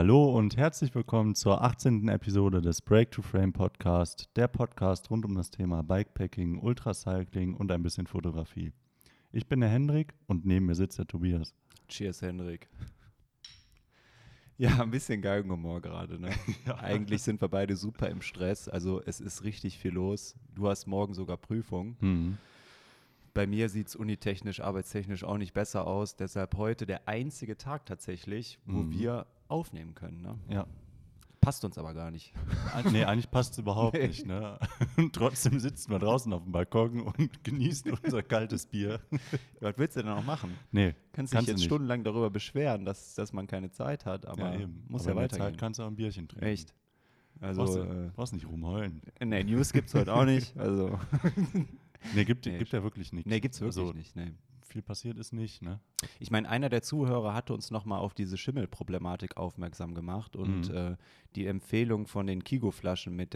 Hallo und herzlich willkommen zur 18. Episode des Break to Frame Podcast, der Podcast rund um das Thema Bikepacking, Ultracycling und ein bisschen Fotografie. Ich bin der Hendrik und neben mir sitzt der Tobias. Cheers, Hendrik. Ja, ein bisschen Geigenhumor gerade. Ne? ja. Eigentlich sind wir beide super im Stress. Also es ist richtig viel los. Du hast morgen sogar Prüfung. Mhm. Bei mir sieht es unitechnisch, arbeitstechnisch auch nicht besser aus. Deshalb heute der einzige Tag tatsächlich, wo mhm. wir aufnehmen können. Ne? Ja. Passt uns aber gar nicht. nee, eigentlich passt es überhaupt nee. nicht. Ne? Und trotzdem sitzen wir draußen auf dem Balkon und genießen unser kaltes Bier. Was willst du denn auch machen? Nee. Kannst dich jetzt stundenlang darüber beschweren, dass, dass man keine Zeit hat, aber ja, muss aber ja weitergehen. Zeit kannst du auch ein Bierchen trinken. Echt? Also, brauchst, du, äh, brauchst nicht rumheulen. Nee, News gibt es heute auch nicht. Also. nee, gibt, nee, gibt ja wirklich nichts. Nee, gibt es wirklich also, nicht. Nee viel passiert ist nicht. Ne? Ich meine, einer der Zuhörer hatte uns nochmal auf diese Schimmelproblematik aufmerksam gemacht und mhm. äh, die Empfehlung von den Kigo-Flaschen mit,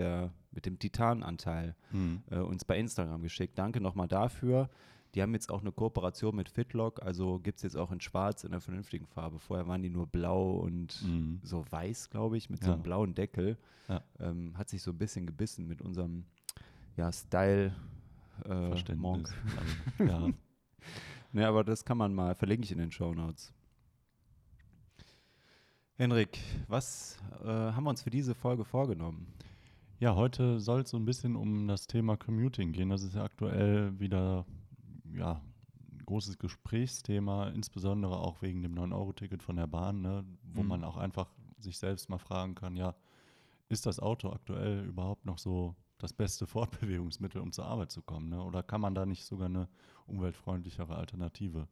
mit dem Titananteil mhm. äh, uns bei Instagram geschickt. Danke nochmal dafür. Die haben jetzt auch eine Kooperation mit Fitlock, also gibt es jetzt auch in Schwarz in einer vernünftigen Farbe. Vorher waren die nur blau und mhm. so weiß, glaube ich, mit ja. so einem blauen Deckel. Ja. Ähm, hat sich so ein bisschen gebissen mit unserem ja, Style äh, Monk. Also, ja. Ne, aber das kann man mal, verlinke ich in den Show Notes. Henrik, was äh, haben wir uns für diese Folge vorgenommen? Ja, heute soll es so ein bisschen um das Thema Commuting gehen. Das ist ja aktuell wieder ja, ein großes Gesprächsthema, insbesondere auch wegen dem 9-Euro-Ticket von der Bahn, ne, wo mhm. man auch einfach sich selbst mal fragen kann, ja, ist das Auto aktuell überhaupt noch so das beste Fortbewegungsmittel, um zur Arbeit zu kommen? Ne? Oder kann man da nicht sogar eine umweltfreundlichere Alternative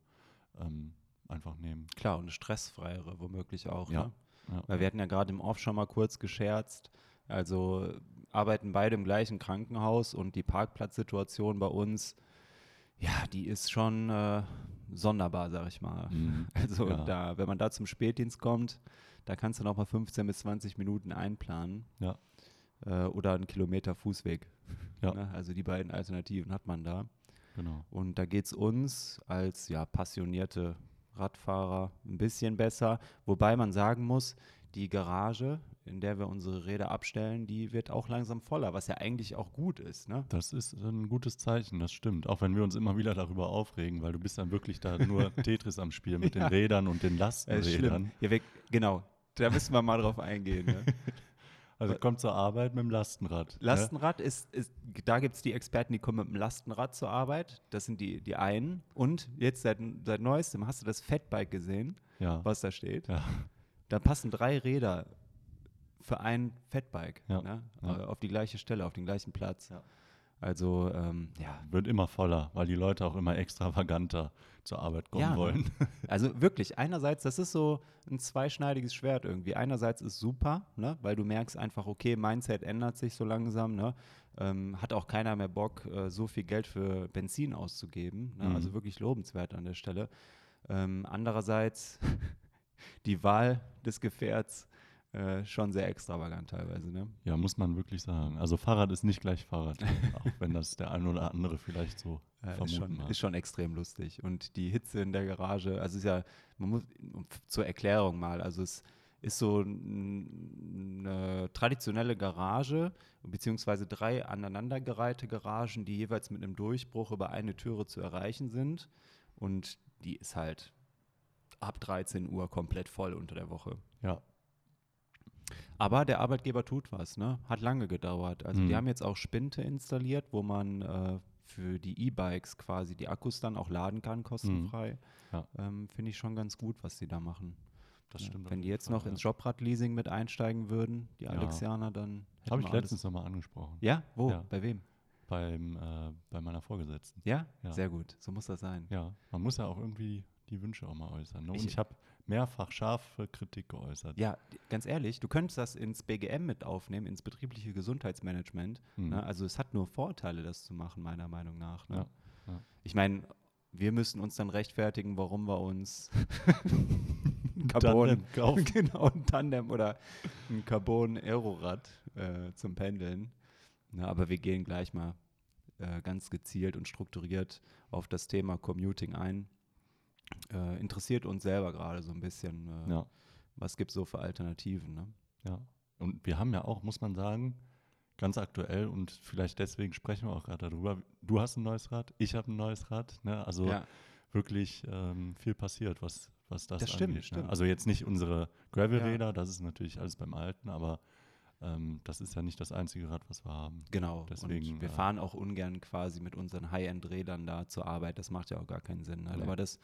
ähm, einfach nehmen? Klar, und eine stressfreiere womöglich auch. Ja. Ne? ja. Weil wir hatten ja gerade im Off schon mal kurz gescherzt, also arbeiten beide im gleichen Krankenhaus und die Parkplatzsituation bei uns, ja, die ist schon äh, sonderbar, sag ich mal. Mhm. Also ja. da, wenn man da zum Spätdienst kommt, da kannst du noch mal 15 bis 20 Minuten einplanen. Ja äh, oder einen Kilometer Fußweg. Ja. Ne? Also die beiden Alternativen hat man da. Genau. Und da geht es uns als ja, passionierte Radfahrer ein bisschen besser. Wobei man sagen muss, die Garage, in der wir unsere Räder abstellen, die wird auch langsam voller, was ja eigentlich auch gut ist. Ne? Das ist ein gutes Zeichen, das stimmt. Auch wenn wir uns immer wieder darüber aufregen, weil du bist dann wirklich da nur Tetris am Spiel mit ja. den Rädern und den Lastenrädern. Ja, genau, da müssen wir mal drauf eingehen. Ne? Also kommt zur Arbeit mit dem Lastenrad. Ne? Lastenrad ja? ist, ist, da gibt es die Experten, die kommen mit dem Lastenrad zur Arbeit. Das sind die, die einen. Und jetzt seit, seit neuestem hast du das Fatbike gesehen, ja. was da steht. Ja. Da passen drei Räder für ein Fatbike ja. ne? auf die gleiche Stelle, auf den gleichen Platz. Also ähm, ja. Wird immer voller, weil die Leute auch immer extravaganter zur Arbeit kommen ja, wollen. Also wirklich, einerseits, das ist so ein zweischneidiges Schwert irgendwie. Einerseits ist super, ne? weil du merkst einfach, okay, Mindset ändert sich so langsam. Ne? Ähm, hat auch keiner mehr Bock, äh, so viel Geld für Benzin auszugeben. Ne? Mhm. Also wirklich lobenswert an der Stelle. Ähm, andererseits die Wahl des Gefährts äh, schon sehr extravagant teilweise, ne? Ja, muss man wirklich sagen. Also Fahrrad ist nicht gleich Fahrrad, auch wenn das der eine oder andere vielleicht so ja, vermuten ist schon, mag. ist schon extrem lustig. Und die Hitze in der Garage, also ist ja, man muss zur Erklärung mal, also es ist so eine traditionelle Garage, beziehungsweise drei aneinandergereihte Garagen, die jeweils mit einem Durchbruch über eine Türe zu erreichen sind. Und die ist halt ab 13 Uhr komplett voll unter der Woche. Ja, aber der Arbeitgeber tut was, ne? Hat lange gedauert. Also mhm. die haben jetzt auch Spinte installiert, wo man äh, für die E-Bikes quasi die Akkus dann auch laden kann, kostenfrei. Mhm. Ja. Ähm, Finde ich schon ganz gut, was die da machen. Das stimmt. Wenn die jetzt noch ins Jobrad-Leasing mit einsteigen würden, die Alexianer, dann. Habe ich letztens nochmal angesprochen. Ja? Wo? Ja. Bei wem? Beim, äh, bei meiner Vorgesetzten. Ja? ja? Sehr gut. So muss das sein. Ja, man muss ja auch irgendwie die Wünsche auch mal äußern. Ne? Und ich, ich habe mehrfach scharfe Kritik geäußert. Ja, ganz ehrlich, du könntest das ins BGM mit aufnehmen, ins betriebliche Gesundheitsmanagement. Mhm. Ne? Also es hat nur Vorteile, das zu machen, meiner Meinung nach. Ne? Ja, ja. Ich meine, wir müssen uns dann rechtfertigen, warum wir uns Carbon kaufen. genau, ein Tandem oder ein Carbon-Aerorad äh, zum Pendeln. Na, aber wir gehen gleich mal äh, ganz gezielt und strukturiert auf das Thema Commuting ein äh, interessiert uns selber gerade so ein bisschen, äh, ja. was gibt es so für Alternativen. Ne? Ja, und wir haben ja auch, muss man sagen, ganz aktuell und vielleicht deswegen sprechen wir auch gerade darüber. Du hast ein neues Rad, ich habe ein neues Rad. Ne? Also ja. wirklich ähm, viel passiert, was, was das, das angeht. Stimmt, ne? Also jetzt nicht unsere Gravel-Räder, ja. das ist natürlich alles beim Alten, aber ähm, das ist ja nicht das einzige Rad, was wir haben. Genau. Deswegen, und wir äh, fahren auch ungern quasi mit unseren High-End-Rädern da zur Arbeit. Das macht ja auch gar keinen Sinn. Ne? Nee. Aber das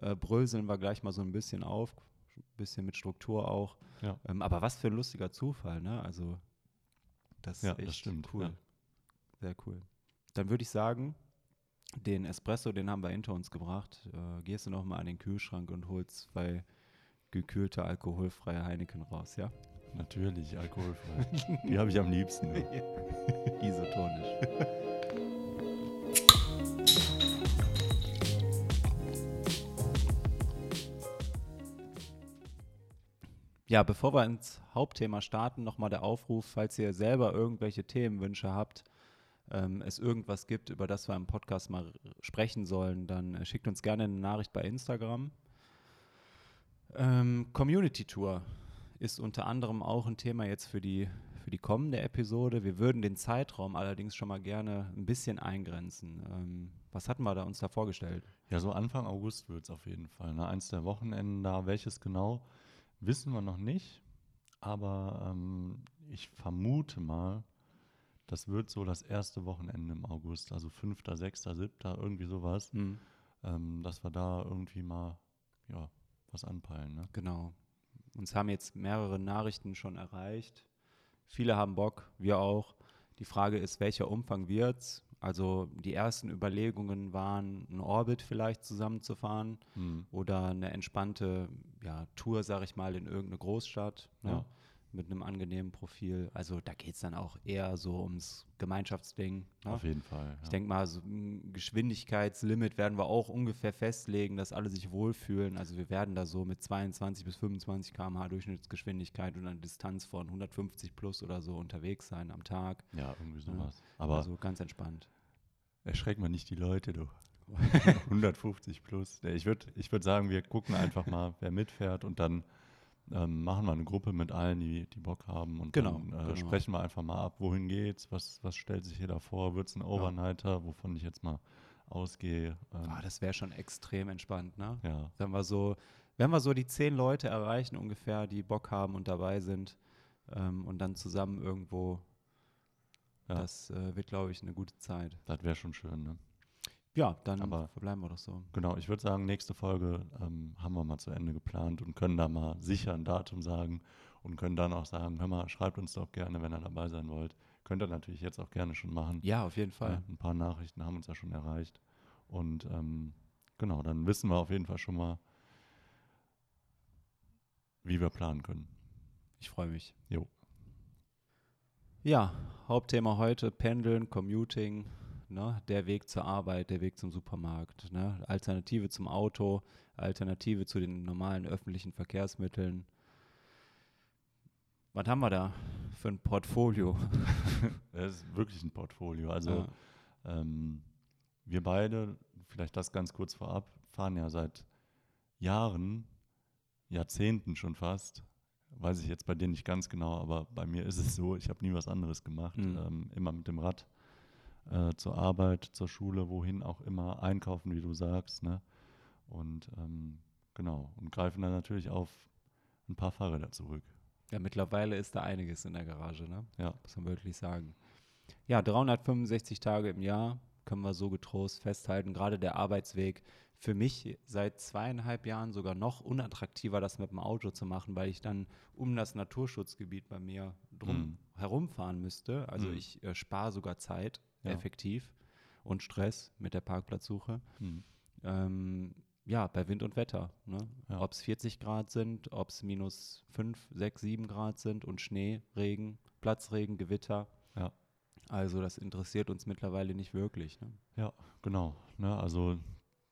äh, bröseln wir gleich mal so ein bisschen auf, ein bisschen mit Struktur auch. Ja. Ähm, aber was für ein lustiger Zufall, ne? Also das ja, ist echt das stimmt, cool. Ja. Sehr cool. Dann würde ich sagen, den Espresso, den haben wir hinter uns gebracht. Äh, gehst du noch mal an den Kühlschrank und holst zwei gekühlte alkoholfreie Heineken raus, ja? Natürlich, alkoholfrei. Die habe ich am liebsten. Isotonisch. Ja, bevor wir ins Hauptthema starten, nochmal der Aufruf, falls ihr selber irgendwelche Themenwünsche habt, ähm, es irgendwas gibt, über das wir im Podcast mal sprechen sollen, dann äh, schickt uns gerne eine Nachricht bei Instagram. Ähm, Community Tour ist unter anderem auch ein Thema jetzt für die, für die kommende Episode. Wir würden den Zeitraum allerdings schon mal gerne ein bisschen eingrenzen. Ähm, was hatten wir da uns da vorgestellt? Ja, so Anfang August wird es auf jeden Fall. Ne? Eins der Wochenenden da, welches genau? Wissen wir noch nicht, aber ähm, ich vermute mal, das wird so das erste Wochenende im August, also 5., 6., 7., irgendwie sowas, mhm. ähm, dass wir da irgendwie mal ja, was anpeilen. Ne? Genau. Uns haben jetzt mehrere Nachrichten schon erreicht. Viele haben Bock, wir auch. Die Frage ist, welcher Umfang wird es? Also die ersten Überlegungen waren, einen Orbit vielleicht zusammenzufahren mhm. oder eine entspannte ja, Tour, sag ich mal, in irgendeine Großstadt. Ne? Ja mit einem angenehmen Profil. Also da geht es dann auch eher so ums Gemeinschaftsding. Ne? Auf jeden Fall. Ja. Ich denke mal, so ein Geschwindigkeitslimit werden wir auch ungefähr festlegen, dass alle sich wohlfühlen. Also wir werden da so mit 22 bis 25 km/h Durchschnittsgeschwindigkeit und einer Distanz von 150 plus oder so unterwegs sein am Tag. Ja, irgendwie sowas. Ja. Aber also ganz entspannt. Erschreck mal nicht die Leute, du. 150 plus. Ich würde ich würd sagen, wir gucken einfach mal, wer mitfährt und dann ähm, machen wir eine Gruppe mit allen, die, die Bock haben und genau, dann äh, genau. sprechen wir einfach mal ab, wohin geht's, was, was stellt sich hier da vor, wird es ein Overnighter, ja. wovon ich jetzt mal ausgehe. Ähm, oh, das wäre schon extrem entspannt, ne? Ja. Wenn wir so, wenn wir so die zehn Leute erreichen ungefähr, die Bock haben und dabei sind ähm, und dann zusammen irgendwo, ja. das äh, wird, glaube ich, eine gute Zeit. Das wäre schon schön, ne? Ja, dann Aber verbleiben wir doch so. Genau, ich würde sagen, nächste Folge ähm, haben wir mal zu Ende geplant und können da mal sicher ein Datum sagen und können dann auch sagen, hör mal, schreibt uns doch gerne, wenn ihr dabei sein wollt. Könnt ihr natürlich jetzt auch gerne schon machen. Ja, auf jeden Fall. Äh, ein paar Nachrichten haben uns ja schon erreicht. Und ähm, genau, dann wissen wir auf jeden Fall schon mal, wie wir planen können. Ich freue mich. Jo. Ja, Hauptthema heute: Pendeln, Commuting, Ne? Der Weg zur Arbeit, der Weg zum Supermarkt, ne? Alternative zum Auto, Alternative zu den normalen öffentlichen Verkehrsmitteln. Was haben wir da für ein Portfolio? das ist wirklich ein Portfolio. Also ja. ähm, wir beide, vielleicht das ganz kurz vorab, fahren ja seit Jahren, Jahrzehnten schon fast, weiß ich jetzt bei dir nicht ganz genau, aber bei mir ist es so, ich habe nie was anderes gemacht, mhm. ähm, immer mit dem Rad äh, zur Arbeit, zur Schule, wohin auch immer, einkaufen, wie du sagst. Ne? Und ähm, genau, und greifen dann natürlich auf ein paar Fahrräder zurück. Ja, mittlerweile ist da einiges in der Garage, ne? Ja. Muss man wirklich sagen. Ja, 365 Tage im Jahr können wir so getrost festhalten. Gerade der Arbeitsweg für mich seit zweieinhalb Jahren sogar noch unattraktiver, das mit dem Auto zu machen, weil ich dann um das Naturschutzgebiet bei mir drum mm. herumfahren müsste. Also mm. ich äh, spare sogar Zeit ja. effektiv und Stress mit der Parkplatzsuche. Mhm. Ähm, ja, bei Wind und Wetter. Ne? Ja. Ob es 40 Grad sind, ob es minus 5, 6, 7 Grad sind und Schnee, Regen, Platzregen, Gewitter. Also das interessiert uns mittlerweile nicht wirklich. Ne? Ja, genau. Ne? Also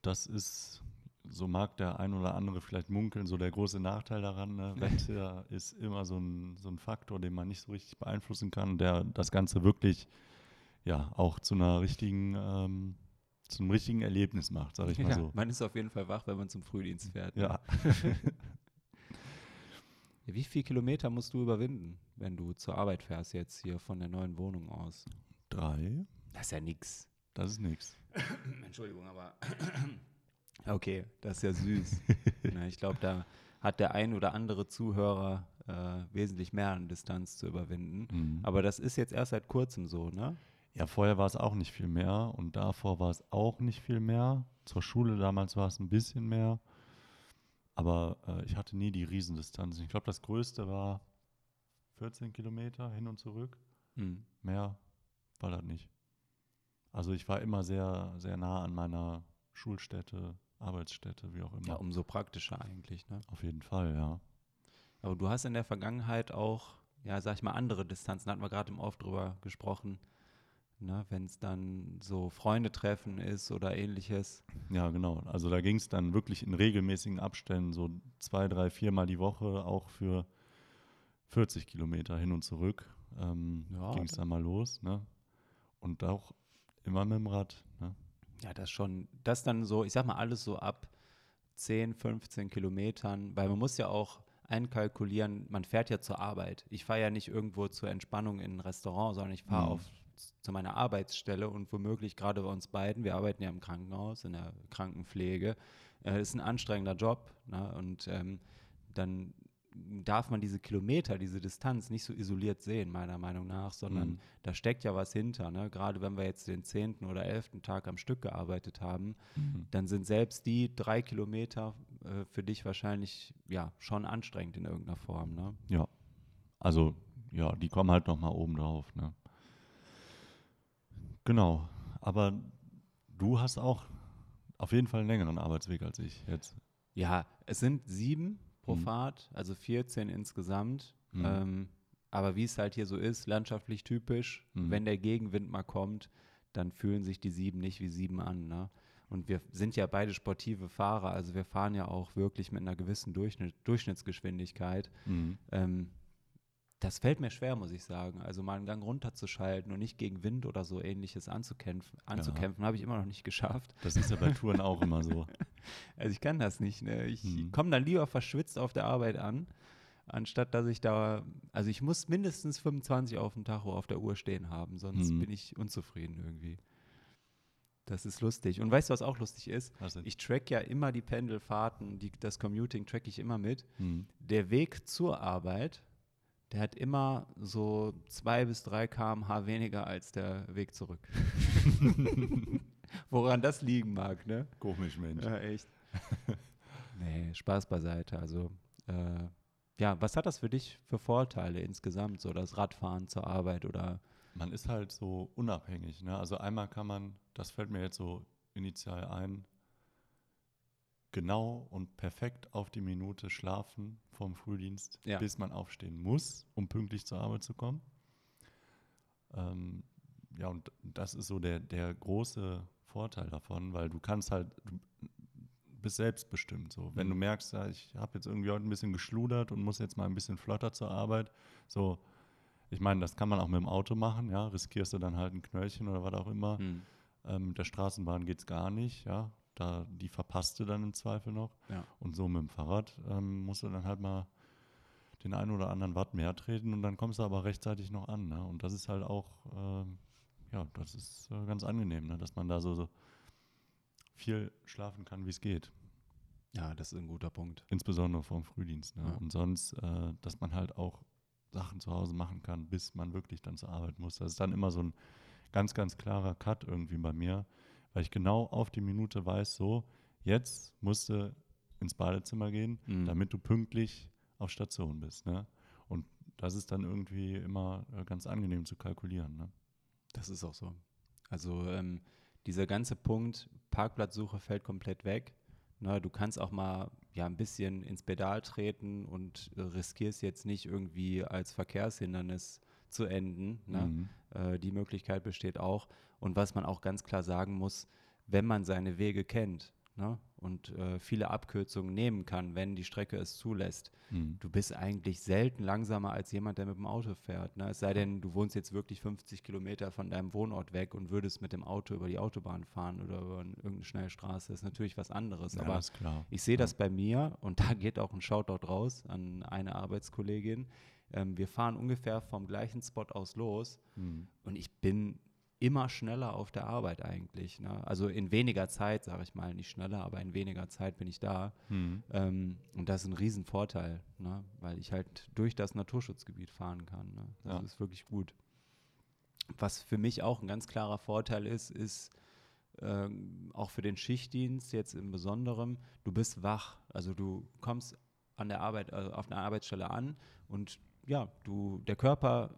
das ist, so mag der ein oder andere vielleicht munkeln, so der große Nachteil daran. Ne? Wetter ist immer so ein, so ein Faktor, den man nicht so richtig beeinflussen kann, der das Ganze wirklich ja auch zu einer richtigen, ähm, zu einem richtigen Erlebnis macht, sage ich mal ja, so. Man ist auf jeden Fall wach, wenn man zum Frühdienst fährt. Ne? Ja. Wie viele Kilometer musst du überwinden, wenn du zur Arbeit fährst, jetzt hier von der neuen Wohnung aus? Drei. Das ist ja nix. Das ist nix. Entschuldigung, aber. okay, das ist ja süß. Na, ich glaube, da hat der ein oder andere Zuhörer äh, wesentlich mehr an Distanz zu überwinden. Mhm. Aber das ist jetzt erst seit kurzem so, ne? Ja, vorher war es auch nicht viel mehr und davor war es auch nicht viel mehr. Zur Schule damals war es ein bisschen mehr. Aber äh, ich hatte nie die Riesendistanzen. Ich glaube, das größte war 14 Kilometer hin und zurück. Mhm. Mehr war das nicht. Also ich war immer sehr, sehr nah an meiner Schulstätte, Arbeitsstätte, wie auch immer. Ja, umso praktischer eigentlich, ne? Auf jeden Fall, ja. Aber du hast in der Vergangenheit auch, ja, sag ich mal, andere Distanzen, hatten wir gerade im Off drüber gesprochen, ne, wenn es dann so Freundetreffen ist oder ähnliches. Ja, genau. Also da ging es dann wirklich in regelmäßigen Abständen, so zwei, drei, viermal die Woche, auch für 40 Kilometer hin und zurück. Ähm, ja, ging es dann mal los, ne? Und auch immer mit dem Rad, ne? Ja, das schon, das dann so, ich sag mal, alles so ab 10, 15 Kilometern, weil man muss ja auch einkalkulieren, man fährt ja zur Arbeit. Ich fahre ja nicht irgendwo zur Entspannung in ein Restaurant, sondern ich fahre mhm. auf zu meiner Arbeitsstelle und womöglich gerade bei uns beiden, wir arbeiten ja im Krankenhaus, in der Krankenpflege, äh, ist ein anstrengender Job. Ne? Und ähm, dann darf man diese Kilometer, diese Distanz nicht so isoliert sehen, meiner Meinung nach, sondern mhm. da steckt ja was hinter. Ne? Gerade wenn wir jetzt den zehnten oder elften Tag am Stück gearbeitet haben, mhm. dann sind selbst die drei Kilometer äh, für dich wahrscheinlich ja schon anstrengend in irgendeiner Form. Ne? Ja, also ja, die kommen halt nochmal oben drauf. Ne? Genau, aber du hast auch auf jeden Fall einen längeren Arbeitsweg als ich jetzt. Ja, es sind sieben pro mhm. Fahrt, also 14 insgesamt. Mhm. Ähm, aber wie es halt hier so ist, landschaftlich typisch, mhm. wenn der Gegenwind mal kommt, dann fühlen sich die sieben nicht wie sieben an. Ne? Und wir sind ja beide sportive Fahrer, also wir fahren ja auch wirklich mit einer gewissen Durchschnitt, Durchschnittsgeschwindigkeit. Mhm. Ähm, das fällt mir schwer, muss ich sagen. Also mal einen Gang runterzuschalten und nicht gegen Wind oder so ähnliches anzukämpfen, anzukämpfen, ja. habe ich immer noch nicht geschafft. Das ist ja bei Touren auch immer so. Also ich kann das nicht. Ne? Ich hm. komme dann lieber verschwitzt auf der Arbeit an, anstatt dass ich da, also ich muss mindestens 25 auf dem Tacho auf der Uhr stehen haben, sonst hm. bin ich unzufrieden irgendwie. Das ist lustig. Und weißt du, was auch lustig ist? Ich track ja immer die Pendelfahrten, die, das Commuting track ich immer mit. Hm. Der Weg zur Arbeit der hat immer so zwei bis drei km/h weniger als der Weg zurück. Woran das liegen mag, ne? Komisch, Mensch. Ja, echt. nee, Spaß beiseite. Also, äh, ja, was hat das für dich für Vorteile insgesamt, so das Radfahren zur Arbeit oder? Man ist halt so unabhängig, ne? Also einmal kann man, das fällt mir jetzt so initial ein, genau und perfekt auf die Minute schlafen vom Frühdienst, ja. bis man aufstehen muss, um pünktlich zur Arbeit zu kommen. Ähm, ja, und das ist so der, der große Vorteil davon, weil du kannst halt, du bist selbstbestimmt. So. Wenn mhm. du merkst, ja, ich habe jetzt irgendwie heute ein bisschen geschludert und muss jetzt mal ein bisschen flotter zur Arbeit, so, ich meine, das kann man auch mit dem Auto machen, ja, riskierst du dann halt ein Knöllchen oder was auch immer. Mhm. Ähm, mit der Straßenbahn geht es gar nicht, ja. Da, die verpasst du dann im Zweifel noch. Ja. Und so mit dem Fahrrad ähm, musst du dann halt mal den einen oder anderen Watt mehr treten und dann kommst du aber rechtzeitig noch an. Ne? Und das ist halt auch, ähm, ja, das ist äh, ganz angenehm, ne? dass man da so, so viel schlafen kann, wie es geht. Ja, das ist ein guter Punkt. Insbesondere vorm Frühdienst. Ne? Ja. Und sonst, äh, dass man halt auch Sachen zu Hause machen kann, bis man wirklich dann zur Arbeit muss. Das ist dann immer so ein ganz, ganz klarer Cut irgendwie bei mir weil ich genau auf die Minute weiß, so, jetzt musst du ins Badezimmer gehen, mhm. damit du pünktlich auf Station bist. Ne? Und das ist dann irgendwie immer äh, ganz angenehm zu kalkulieren. Ne? Das ist auch so. Also ähm, dieser ganze Punkt, Parkplatzsuche fällt komplett weg. Na, ne? du kannst auch mal ja, ein bisschen ins Pedal treten und äh, riskierst jetzt nicht irgendwie als Verkehrshindernis zu enden. Ne? Mhm. Äh, die Möglichkeit besteht auch. Und was man auch ganz klar sagen muss, wenn man seine Wege kennt, ne? und äh, viele Abkürzungen nehmen kann, wenn die Strecke es zulässt, mhm. du bist eigentlich selten langsamer als jemand, der mit dem Auto fährt. Ne? Es sei denn, du wohnst jetzt wirklich 50 Kilometer von deinem Wohnort weg und würdest mit dem Auto über die Autobahn fahren oder über irgendeine Schnellstraße. Das ist natürlich was anderes. Ja, Aber ich sehe ja. das bei mir und da geht auch ein Shoutout raus an eine Arbeitskollegin. Ähm, wir fahren ungefähr vom gleichen Spot aus los mhm. und ich bin immer schneller auf der Arbeit eigentlich. Ne? Also in weniger Zeit, sage ich mal, nicht schneller, aber in weniger Zeit bin ich da. Mhm. Ähm, und das ist ein Riesenvorteil, ne? weil ich halt durch das Naturschutzgebiet fahren kann. Ne? Das ja. ist wirklich gut. Was für mich auch ein ganz klarer Vorteil ist, ist ähm, auch für den Schichtdienst jetzt im Besonderen, du bist wach. Also du kommst an der Arbeit, also auf einer Arbeitsstelle an und ja, du, der Körper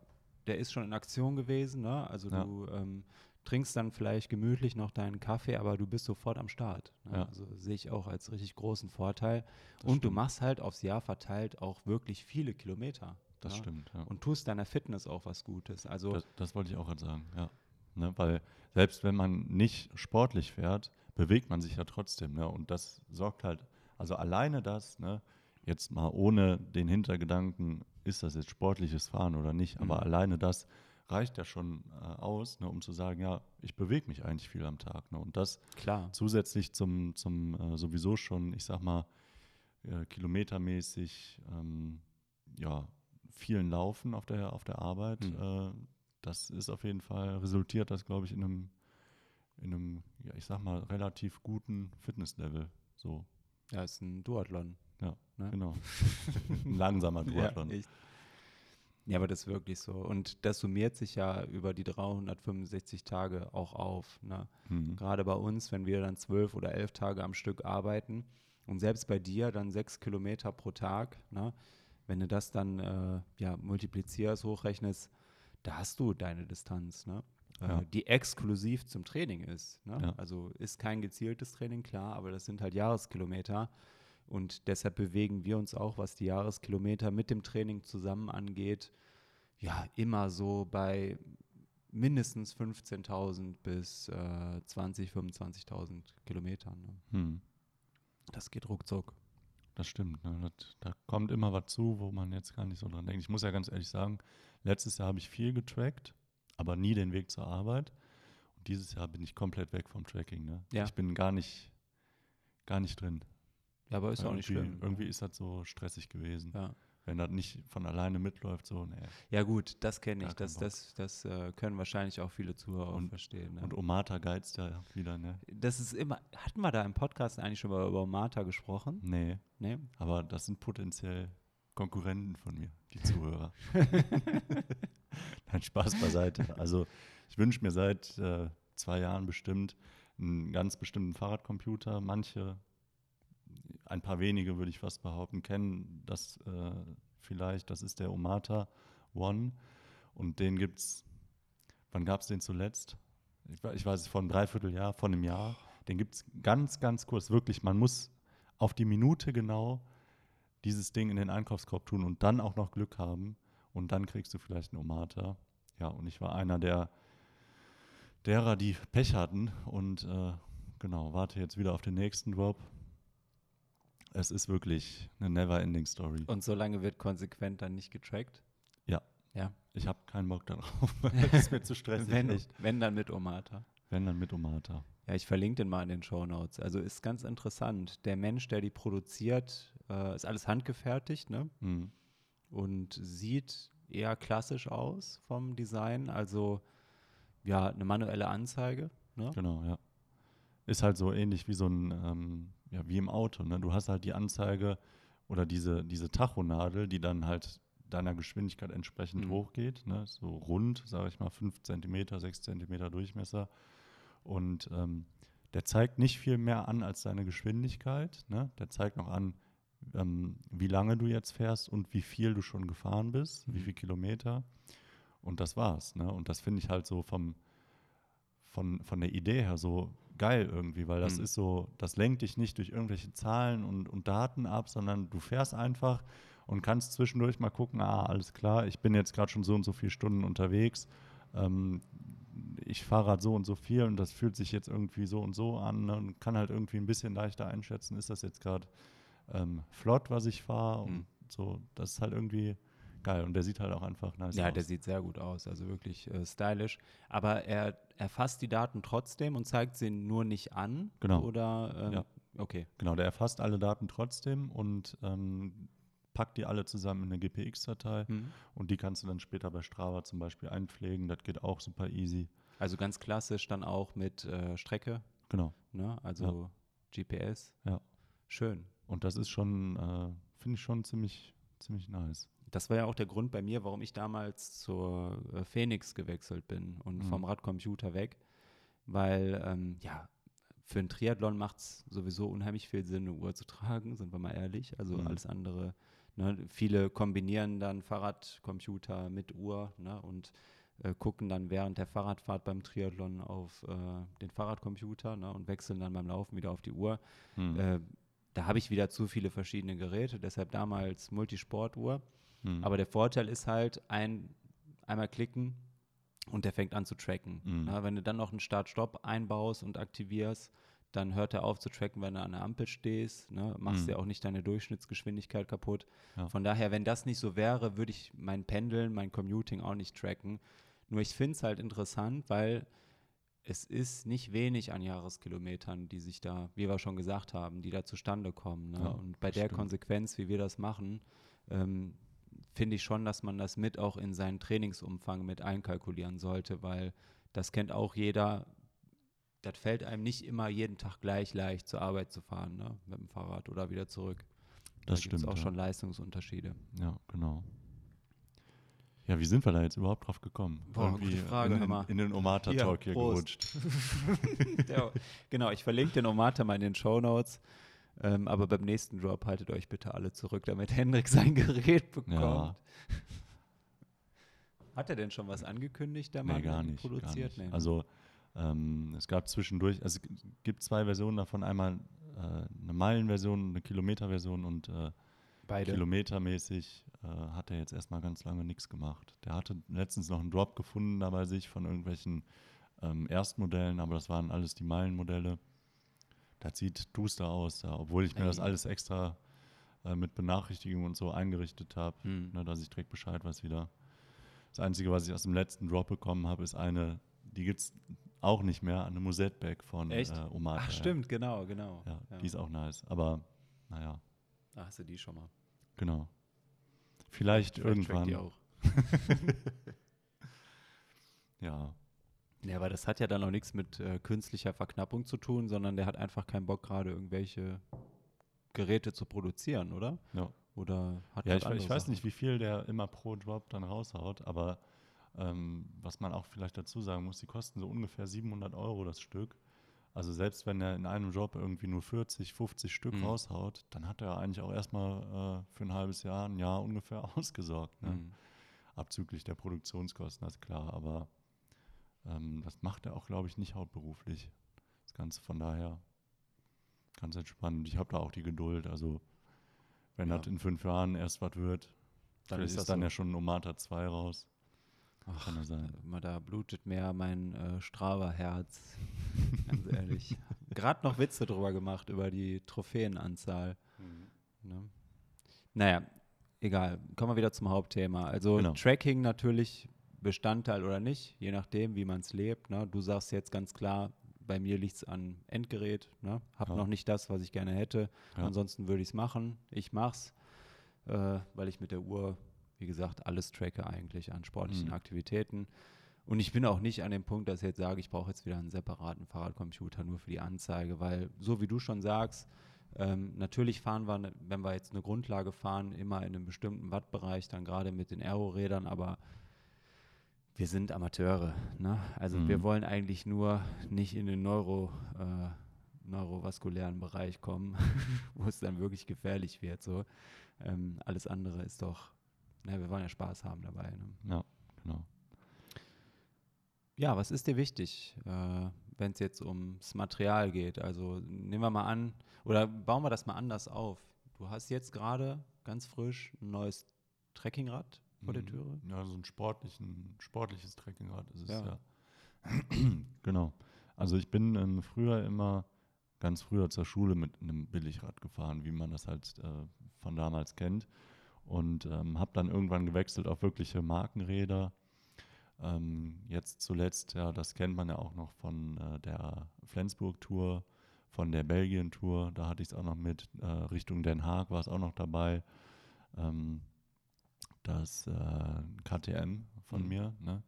der ist schon in Aktion gewesen. Ne? Also ja. du ähm, trinkst dann vielleicht gemütlich noch deinen Kaffee, aber du bist sofort am Start. Ne? Ja. Also sehe ich auch als richtig großen Vorteil. Das und stimmt. du machst halt aufs Jahr verteilt auch wirklich viele Kilometer. Das ne? stimmt, ja. Und tust deiner Fitness auch was Gutes. Also das, das wollte ich auch gerade sagen, ja. Ne? Weil selbst wenn man nicht sportlich fährt, bewegt man sich ja trotzdem. Ne? Und das sorgt halt, also alleine das, ne? Jetzt mal ohne den Hintergedanken, ist das jetzt sportliches Fahren oder nicht, aber mhm. alleine das reicht ja schon äh, aus, ne, um zu sagen, ja, ich bewege mich eigentlich viel am Tag. Ne, und das Klar. zusätzlich zum, zum äh, sowieso schon, ich sag mal, äh, kilometermäßig, ähm, ja, vielen Laufen auf der, auf der Arbeit. Mhm. das ist auf jeden Fall, resultiert das, glaube ich, in einem, in einem, ja, ich sag mal, relativ guten Fitnesslevel. So. Ja, ist ein Duathlon. Ja, ne? genau. Ein langsamer Duathlon. Ja, ja, aber das ist wirklich so. Und das summiert sich ja über die 365 Tage auch auf. Ne? Mhm. Gerade bei uns, wenn wir dann zwölf oder elf Tage am Stück arbeiten und selbst bei dir dann sechs Kilometer pro Tag, ne? wenn du das dann äh, ja, multiplizierst, hochrechnest, da hast du deine Distanz, ne? Äh, ja. die exklusiv zum Training ist. Ne? Ja. Also ist kein gezieltes Training, klar, aber das sind halt Jahreskilometer. Und deshalb bewegen wir uns auch, was die Jahreskilometer mit dem Training zusammen angeht, ja, immer so bei mindestens 15.000 bis äh, 20.000, 25.000 Kilometern. Ne? Hm. Das geht ruckzuck. Das stimmt. Ne? Das, da kommt immer was zu, wo man jetzt gar nicht so dran denkt. Ich muss ja ganz ehrlich sagen, letztes Jahr habe ich viel getrackt, aber nie den Weg zur Arbeit. Und dieses Jahr bin ich komplett weg vom Tracking. Ne? Ja. Ich bin gar nicht, gar nicht drin. Ja, aber ist ja auch nicht schlimm. Irgendwie ist das so stressig gewesen. Ja. Wenn das nicht von alleine mitläuft, so, nee. Ja, gut, das kenne ich. Das, das, das äh, können wahrscheinlich auch viele Zuhörer und, verstehen. Ne? Und Omata geizt ja wieder, ne? Das ist immer, hatten wir da im Podcast eigentlich schon mal über Omata gesprochen? Nee. Nee. Aber das sind potenziell Konkurrenten von mir, die Zuhörer. Nein, Spaß beiseite. Also, ich wünsche mir seit äh, zwei Jahren bestimmt einen ganz bestimmten Fahrradcomputer. Manche ein paar wenige, würde ich fast behaupten, kennen das äh, vielleicht. Das ist der Omata One. Und den gibt es, wann gab es den zuletzt? Ich, ich weiß es, vor einem Dreivierteljahr, vor einem Jahr. Den gibt es ganz, ganz kurz. Wirklich, man muss auf die Minute genau dieses Ding in den Einkaufskorb tun und dann auch noch Glück haben. Und dann kriegst du vielleicht einen Omata. Ja, und ich war einer der derer, die Pech hatten und äh, genau, warte jetzt wieder auf den nächsten Drop es ist wirklich eine never-ending Story. Und so lange wird konsequent dann nicht getrackt? Ja. Ja. Ich habe keinen Bock darauf. das ist mir zu stressig. wenn, echt. wenn dann mit Omata. Wenn dann mit Omata. Ja, ich verlinke den mal in den Show Notes. Also ist ganz interessant. Der Mensch, der die produziert, äh, ist alles handgefertigt, ne? Mhm. Und sieht eher klassisch aus vom Design. Also ja, eine manuelle Anzeige. Ne? Genau, ja. Ist halt so ähnlich wie so ein ähm, ja, wie im Auto. Ne? Du hast halt die Anzeige oder diese, diese Tachonadel, die dann halt deiner Geschwindigkeit entsprechend mhm. hochgeht. Ne? So rund, sage ich mal, 5 cm, 6 cm Durchmesser. Und ähm, der zeigt nicht viel mehr an als deine Geschwindigkeit. Ne? Der zeigt noch an, ähm, wie lange du jetzt fährst und wie viel du schon gefahren bist, mhm. wie viele Kilometer. Und das war's. Ne? Und das finde ich halt so vom, von, von der Idee her so geil irgendwie, weil das mhm. ist so, das lenkt dich nicht durch irgendwelche Zahlen und, und Daten ab, sondern du fährst einfach und kannst zwischendurch mal gucken, ah, alles klar, ich bin jetzt gerade schon so und so viele Stunden unterwegs. Ähm, ich fahre halt so und so viel und das fühlt sich jetzt irgendwie so und so an ne, und kann halt irgendwie ein bisschen leichter einschätzen, ist das jetzt gerade ähm, flott, was ich fahre mhm. und so, das ist halt irgendwie geil und der sieht halt auch einfach nice ja, aus. Ja, der sieht sehr gut aus, also wirklich äh, stylisch, aber er erfasst die Daten trotzdem und zeigt sie nur nicht an, genau. oder ähm, ja. okay. Genau, der erfasst alle Daten trotzdem und ähm, packt die alle zusammen in eine GPX-Datei mhm. und die kannst du dann später bei Strava zum Beispiel einpflegen. Das geht auch super easy. Also ganz klassisch dann auch mit äh, Strecke. Genau. Ne? Also ja. GPS. Ja. Schön. Und das ist schon, äh, finde ich schon ziemlich, ziemlich nice. Das war ja auch der Grund bei mir, warum ich damals zur äh, Phoenix gewechselt bin und mhm. vom Radcomputer weg. Weil, ähm, ja, für einen Triathlon macht es sowieso unheimlich viel Sinn, eine Uhr zu tragen, sind wir mal ehrlich. Also mhm. alles andere Ne, viele kombinieren dann Fahrradcomputer mit Uhr ne, und äh, gucken dann während der Fahrradfahrt beim Triathlon auf äh, den Fahrradcomputer ne, und wechseln dann beim Laufen wieder auf die Uhr. Mhm. Äh, da habe ich wieder zu viele verschiedene Geräte, deshalb damals Multisportuhr. Mhm. Aber der Vorteil ist halt, ein, einmal klicken und der fängt an zu tracken. Mhm. Na, wenn du dann noch einen Start-Stopp einbaust und aktivierst, dann hört er auf zu tracken, wenn du an der Ampel stehst. Ne? Machst mhm. ja auch nicht deine Durchschnittsgeschwindigkeit kaputt. Ja. Von daher, wenn das nicht so wäre, würde ich mein Pendeln, mein Commuting auch nicht tracken. Nur ich finde es halt interessant, weil es ist nicht wenig an Jahreskilometern, die sich da, wie wir schon gesagt haben, die da zustande kommen. Ne? Ja, Und bei der stimmt. Konsequenz, wie wir das machen, ähm, finde ich schon, dass man das mit auch in seinen Trainingsumfang mit einkalkulieren sollte, weil das kennt auch jeder, das fällt einem nicht immer jeden Tag gleich leicht zur Arbeit zu fahren, ne? mit dem Fahrrad oder wieder zurück. Das da stimmt. auch ja. schon Leistungsunterschiede. Ja, genau. Ja, wie sind wir da jetzt überhaupt drauf gekommen? Boah, Irgendwie Frage, in, in, in den Omata-Talk hier, hier gerutscht. ja, genau, ich verlinke den Omata mal in den Show Notes. Ähm, aber beim nächsten Drop haltet euch bitte alle zurück, damit Hendrik sein Gerät bekommt. Ja. Hat er denn schon was angekündigt, der Mann? Nee, gar nicht. Produziert? Gar nicht. Nee. Also ähm, es gab zwischendurch, also es gibt zwei Versionen davon, einmal äh, eine Meilenversion, eine Kilometerversion und äh, Beide. kilometermäßig äh, hat er jetzt erstmal ganz lange nichts gemacht. Der hatte letztens noch einen Drop gefunden da bei sich von irgendwelchen ähm, Erstmodellen, aber das waren alles die Meilenmodelle. Das sieht duster aus, ja, obwohl ich mir Ey. das alles extra äh, mit Benachrichtigungen und so eingerichtet habe, hm. ne, dass ich direkt Bescheid weiß wieder. Das Einzige, was ich aus dem letzten Drop bekommen habe, ist eine, die gibt es auch nicht mehr, eine Musette-Bag von Echt? Äh, Omar. Ach, stimmt, genau, genau. Ja, ja, die ist auch nice. Aber, naja. Da hast du die schon mal. Genau. Vielleicht, Vielleicht irgendwann. Die auch. ja. Ja, aber das hat ja dann auch nichts mit äh, künstlicher Verknappung zu tun, sondern der hat einfach keinen Bock, gerade irgendwelche Geräte zu produzieren, oder? Ja. Oder hat Ja, ich, ich weiß nicht, wie viel der immer pro Drop dann raushaut, aber ähm, was man auch vielleicht dazu sagen muss, die kosten so ungefähr 700 Euro das Stück. Also selbst wenn er in einem Job irgendwie nur 40, 50 Stück mhm. raushaut, dann hat er eigentlich auch erstmal äh, für ein halbes Jahr, ein Jahr ungefähr ausgesorgt. Ne? Mhm. Abzüglich der Produktionskosten, das ist klar. Aber ähm, das macht er auch, glaube ich, nicht hauptberuflich. Das Ganze von daher ganz entspannt. Ich habe da auch die Geduld. Also wenn ja. das in fünf Jahren erst was wird, dann ist, ist dann so. ja schon ein Omata 2 raus. Ach, Kann ja sein. Da, da blutet mehr mein äh, Strava-Herz. Ganz ehrlich. Gerade noch Witze drüber gemacht, über die Trophäenanzahl. Mhm. Ne? Naja, egal. Kommen wir wieder zum Hauptthema. Also genau. Tracking natürlich Bestandteil oder nicht, je nachdem, wie man es lebt. Ne? Du sagst jetzt ganz klar, bei mir liegt es an Endgerät. Ne? Hab ja. noch nicht das, was ich gerne hätte. Ja. Ansonsten würde ich es machen. Ich mach's, äh, weil ich mit der Uhr wie gesagt, alles tracke eigentlich an sportlichen mhm. Aktivitäten. Und ich bin auch nicht an dem Punkt, dass ich jetzt sage, ich brauche jetzt wieder einen separaten Fahrradcomputer nur für die Anzeige, weil so wie du schon sagst, ähm, natürlich fahren wir, wenn wir jetzt eine Grundlage fahren, immer in einem bestimmten Wattbereich, dann gerade mit den Aero-Rädern, aber wir sind Amateure. Ne? Also mhm. wir wollen eigentlich nur nicht in den Neuro, äh, neurovaskulären Bereich kommen, wo es dann wirklich gefährlich wird. So. Ähm, alles andere ist doch ja, wir wollen ja Spaß haben dabei. Ne? Ja, genau. Ja, was ist dir wichtig, äh, wenn es jetzt ums Material geht? Also nehmen wir mal an, oder bauen wir das mal anders auf. Du hast jetzt gerade ganz frisch ein neues Trekkingrad vor der mhm. Türe. Ja, so ein sportlichen, sportliches Trekkingrad ist es ja. genau. Also ich bin ähm, früher immer ganz früher zur Schule mit einem Billigrad gefahren, wie man das halt äh, von damals kennt. Und ähm, habe dann irgendwann gewechselt auf wirkliche Markenräder. Ähm, jetzt zuletzt, ja, das kennt man ja auch noch von äh, der Flensburg-Tour, von der Belgien-Tour. Da hatte ich es auch noch mit. Äh, Richtung Den Haag war es auch noch dabei. Ähm, das äh, KTM von mhm. mir. Ne?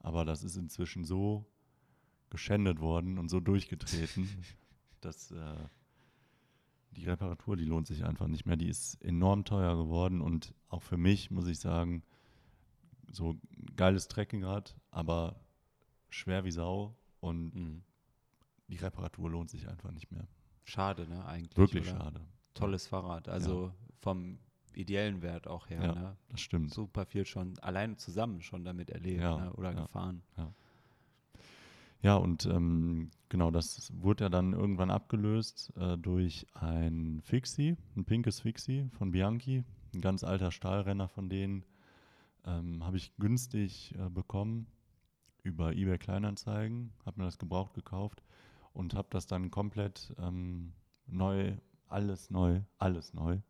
Aber das ist inzwischen so geschändet worden und so durchgetreten, dass äh, die Reparatur, die lohnt sich einfach nicht mehr. Die ist enorm teuer geworden und auch für mich, muss ich sagen, so geiles Trekkingrad, aber schwer wie Sau und mhm. die Reparatur lohnt sich einfach nicht mehr. Schade, ne, eigentlich. Wirklich oder? schade. Tolles Fahrrad, also ja. vom ideellen Wert auch her. Ja, ne? das stimmt. Super viel schon, alleine zusammen schon damit erlebt ja, ne? oder ja, gefahren. Ja, ja und ähm, genau, das wurde ja dann irgendwann abgelöst äh, durch ein Fixie, ein pinkes Fixie von Bianchi, ein ganz alter Stahlrenner von denen. Ähm, habe ich günstig äh, bekommen über eBay Kleinanzeigen, habe mir das gebraucht gekauft und habe das dann komplett ähm, neu, alles neu, alles neu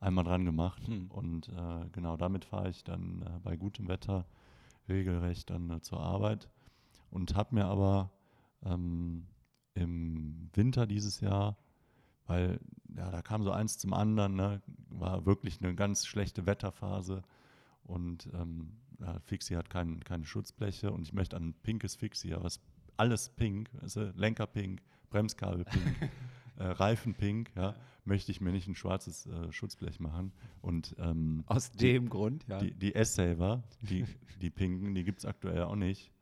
einmal dran gemacht. Hm. Und äh, genau damit fahre ich dann äh, bei gutem Wetter regelrecht dann äh, zur Arbeit und habe mir aber ähm, im Winter dieses Jahr, weil ja, da kam so eins zum anderen, ne, war wirklich eine ganz schlechte Wetterphase und ähm, ja, Fixie hat kein, keine Schutzbleche und ich möchte ein pinkes Fixie, aber es alles pink, also Lenker pink, Bremskabel pink, äh, Reifen pink, ja, möchte ich mir nicht ein schwarzes äh, Schutzblech machen. Und ähm, aus dem die, Grund, ja. Die, die S-Saver, die, die pinken, die gibt es aktuell auch nicht.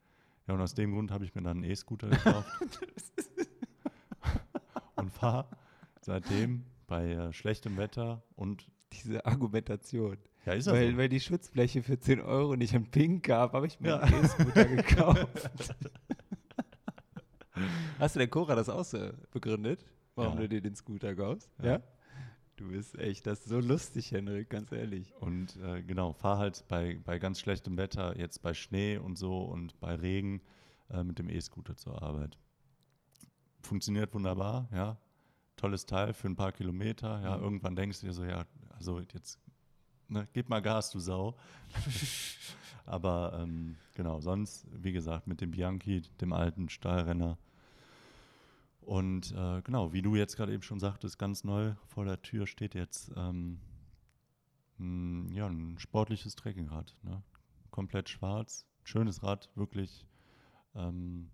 Ja, und aus dem Grund habe ich mir dann einen E-Scooter gekauft. und fahre seitdem bei äh, schlechtem Wetter und diese Argumentation. Ja, ist weil, so. weil die Schutzfläche für 10 Euro nicht im Pink gab, habe ich mir ja. einen E-Scooter gekauft. Hast du der Cora das auch so begründet? Warum ja. du dir den Scooter kaufst. Ja. ja. Du bist echt, das ist so lustig, Henrik, ganz ehrlich. Und äh, genau, fahr halt bei, bei ganz schlechtem Wetter, jetzt bei Schnee und so und bei Regen äh, mit dem E-Scooter zur Arbeit. Funktioniert wunderbar, ja. Tolles Teil für ein paar Kilometer, ja. Mhm. Irgendwann denkst du dir so, ja, also jetzt, ne, gib mal Gas, du Sau. Aber ähm, genau, sonst, wie gesagt, mit dem Bianchi, dem alten Stahlrenner, und äh, genau, wie du jetzt gerade eben schon sagtest, ganz neu vor der Tür steht jetzt ähm, ein, ja, ein sportliches Trekkingrad. Ne? Komplett schwarz, schönes Rad, wirklich. Ähm,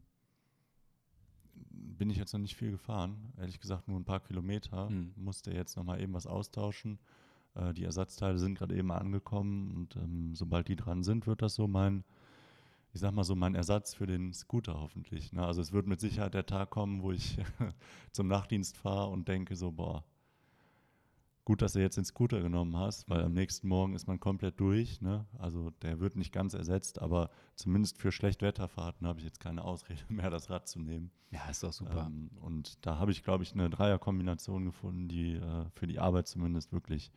bin ich jetzt noch nicht viel gefahren, ehrlich gesagt nur ein paar Kilometer. Mhm. Musste jetzt nochmal eben was austauschen. Äh, die Ersatzteile sind gerade eben angekommen und ähm, sobald die dran sind, wird das so mein ich sag mal so, mein Ersatz für den Scooter hoffentlich. Ne? Also es wird mit Sicherheit der Tag kommen, wo ich zum Nachtdienst fahre und denke so, boah, gut, dass du jetzt den Scooter genommen hast, weil am nächsten Morgen ist man komplett durch. Ne? Also der wird nicht ganz ersetzt, aber zumindest für Schlechtwetterfahrten habe ich jetzt keine Ausrede mehr, das Rad zu nehmen. Ja, ist doch super. Ähm, und da habe ich, glaube ich, eine Dreierkombination gefunden, die äh, für die Arbeit zumindest wirklich